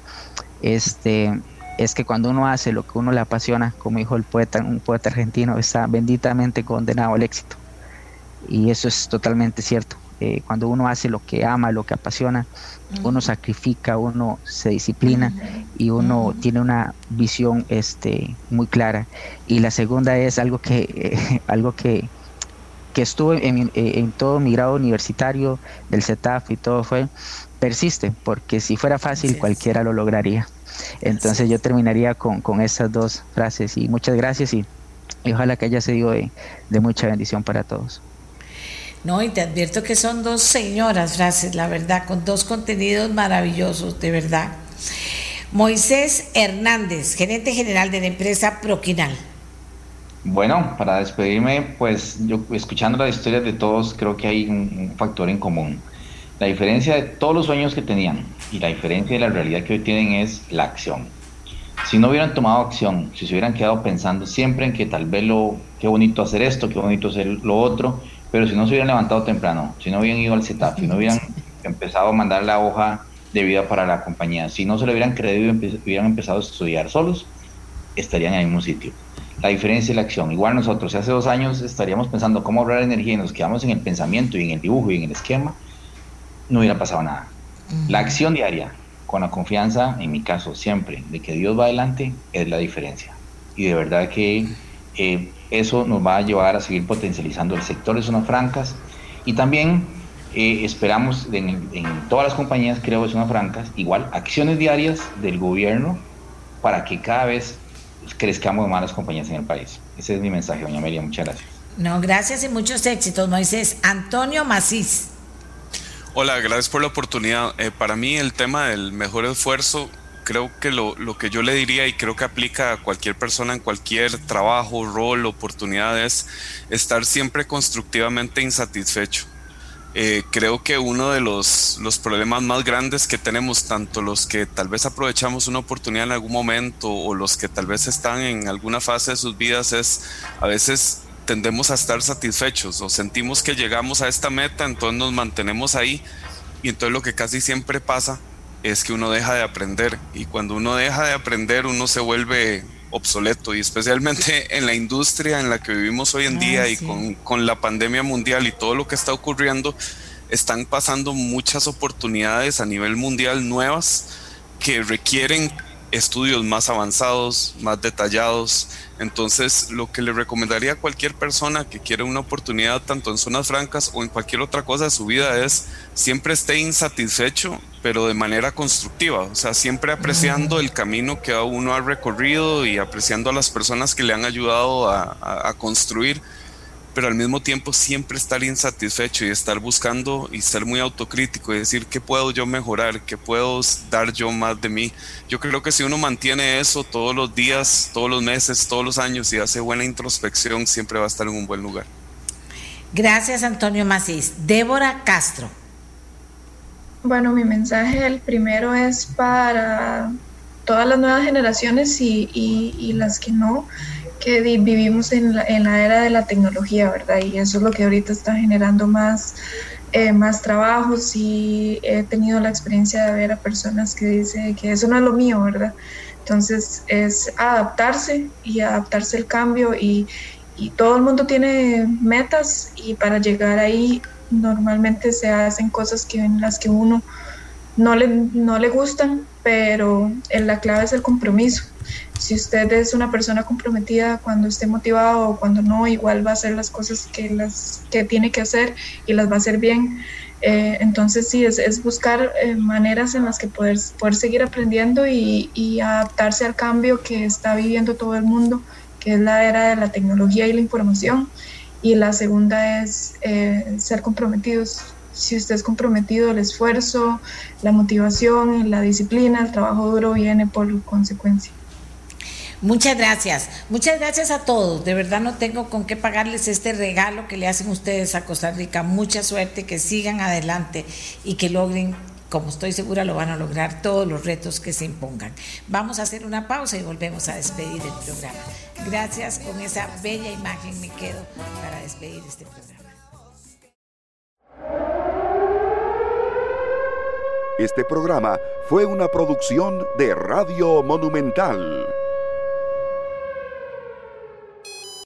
Speaker 8: Este, es que cuando uno hace lo que uno le apasiona, como dijo el poeta, un poeta argentino, está benditamente condenado al éxito. Y eso es totalmente cierto. Eh, cuando uno hace lo que ama, lo que apasiona, uno sacrifica, uno se disciplina y uno tiene una visión este, muy clara. Y la segunda es algo que, algo que, que estuvo en, en, todo mi grado universitario del CETAF y todo fue, persiste, porque si fuera fácil cualquiera lo lograría. Entonces yo terminaría con, con esas dos frases y muchas gracias y, ojalá que haya sido de mucha bendición para todos.
Speaker 2: No, y te advierto que son dos señoras frases, la verdad, con dos contenidos maravillosos, de verdad. Moisés Hernández, gerente general de la empresa Proquinal.
Speaker 9: Bueno, para despedirme, pues yo escuchando las historias de todos, creo que hay un, factor en común. La diferencia de todos los sueños que tenían y la diferencia de la realidad que hoy tienen es la acción. si no hubieran tomado acción, si se hubieran quedado pensando siempre en que tal vez lo, qué bonito hacer esto, qué bonito hacer lo otro, pero si no se hubieran levantado temprano, si no hubieran ido al CETAF, si no hubieran empezado a mandar la hoja de vida para la compañía, si no se lo hubieran creído y hubieran empezado a estudiar solos, estarían en el mismo sitio. La diferencia es la acción. Igual nosotros, si hace dos años estaríamos pensando cómo ahorrar energía y nos quedamos en el pensamiento y en el dibujo y en el esquema, no hubiera pasado nada. La acción diaria, con la confianza, en mi caso siempre, de que Dios va adelante, es la diferencia. Y de verdad que eh, eso nos va a llevar a seguir potencializando el sector de zonas francas y también eh, esperamos en, todas las compañías, creo que zonas francas, igual acciones diarias del gobierno para que cada vez crezcamos más las compañías en el país. Ese es mi mensaje, doña Amelia. Muchas gracias.
Speaker 2: No, gracias y muchos éxitos, Moisés. Antonio Macís.
Speaker 10: Hola, gracias por la oportunidad. Eh, para mí el tema del mejor esfuerzo, creo que lo, lo, que yo le diría y creo que aplica a cualquier persona en cualquier trabajo, rol, oportunidad es estar siempre constructivamente insatisfecho. Eh, creo que uno de los, los, problemas más grandes que tenemos, tanto los que tal vez aprovechamos una oportunidad en algún momento o los que tal vez están en alguna fase de sus vidas, es a veces tendemos a estar satisfechos o sentimos que llegamos a esta meta, entonces nos mantenemos ahí y entonces lo que casi siempre pasa es que uno deja de aprender. Y cuando uno deja de aprender uno se vuelve obsoleto. Y especialmente en la industria en la que vivimos hoy en día y con, con la pandemia mundial y todo lo que está ocurriendo, están pasando muchas oportunidades a nivel mundial nuevas que requieren estudios más avanzados, más detallados. Entonces, lo que le recomendaría a cualquier persona que quiera una oportunidad, tanto en zonas francas o en cualquier otra cosa de su vida, es siempre esté insatisfecho, pero de manera constructiva. O sea, siempre apreciando el camino que uno ha recorrido y apreciando a las personas que le han ayudado a, construir pero al mismo tiempo siempre estar insatisfecho y estar buscando y ser muy autocrítico y decir qué puedo yo mejorar, qué puedo dar yo más de mí. Yo creo que si uno mantiene eso todos los días, todos los meses, todos los años y hace buena introspección, siempre va a estar en un buen lugar.
Speaker 2: Gracias Antonio Macís. Débora Castro.
Speaker 11: Bueno, mi mensaje, el primero es para todas las nuevas generaciones y, y las que no que vivimos en la, en la, era de la tecnología, ¿verdad? Y eso es lo que ahorita está generando más, eh, más trabajos y he tenido la experiencia de ver a personas que dicen que eso no es lo mío, ¿verdad? Entonces es adaptarse y adaptarse al cambio y, y todo el mundo tiene metas y para llegar ahí normalmente se hacen cosas que en las que uno no le, no le gustan, pero la clave es el compromiso si usted es una persona comprometida cuando esté motivado o cuando no, igual va a hacer las cosas que, las, que tiene que hacer y las va a hacer bien. Eh, entonces sí, es, es buscar eh, maneras en las que poder, poder seguir aprendiendo y, y, adaptarse al cambio que está viviendo todo el mundo, que es la era de la tecnología y la información. Y la segunda es eh, ser comprometidos. Si usted es comprometido, el esfuerzo, la motivación, la disciplina, el trabajo duro viene por consecuencia.
Speaker 2: Muchas gracias, muchas gracias a todos. De verdad no tengo con qué pagarles este regalo que le hacen ustedes a Costa Rica. Mucha suerte, que sigan adelante y que logren, como estoy segura, lo van a lograr todos los retos que se impongan. Vamos a hacer una pausa y volvemos a despedir el programa. Gracias, con esa bella imagen me quedo para despedir este programa.
Speaker 1: Este programa fue una producción de Radio Monumental.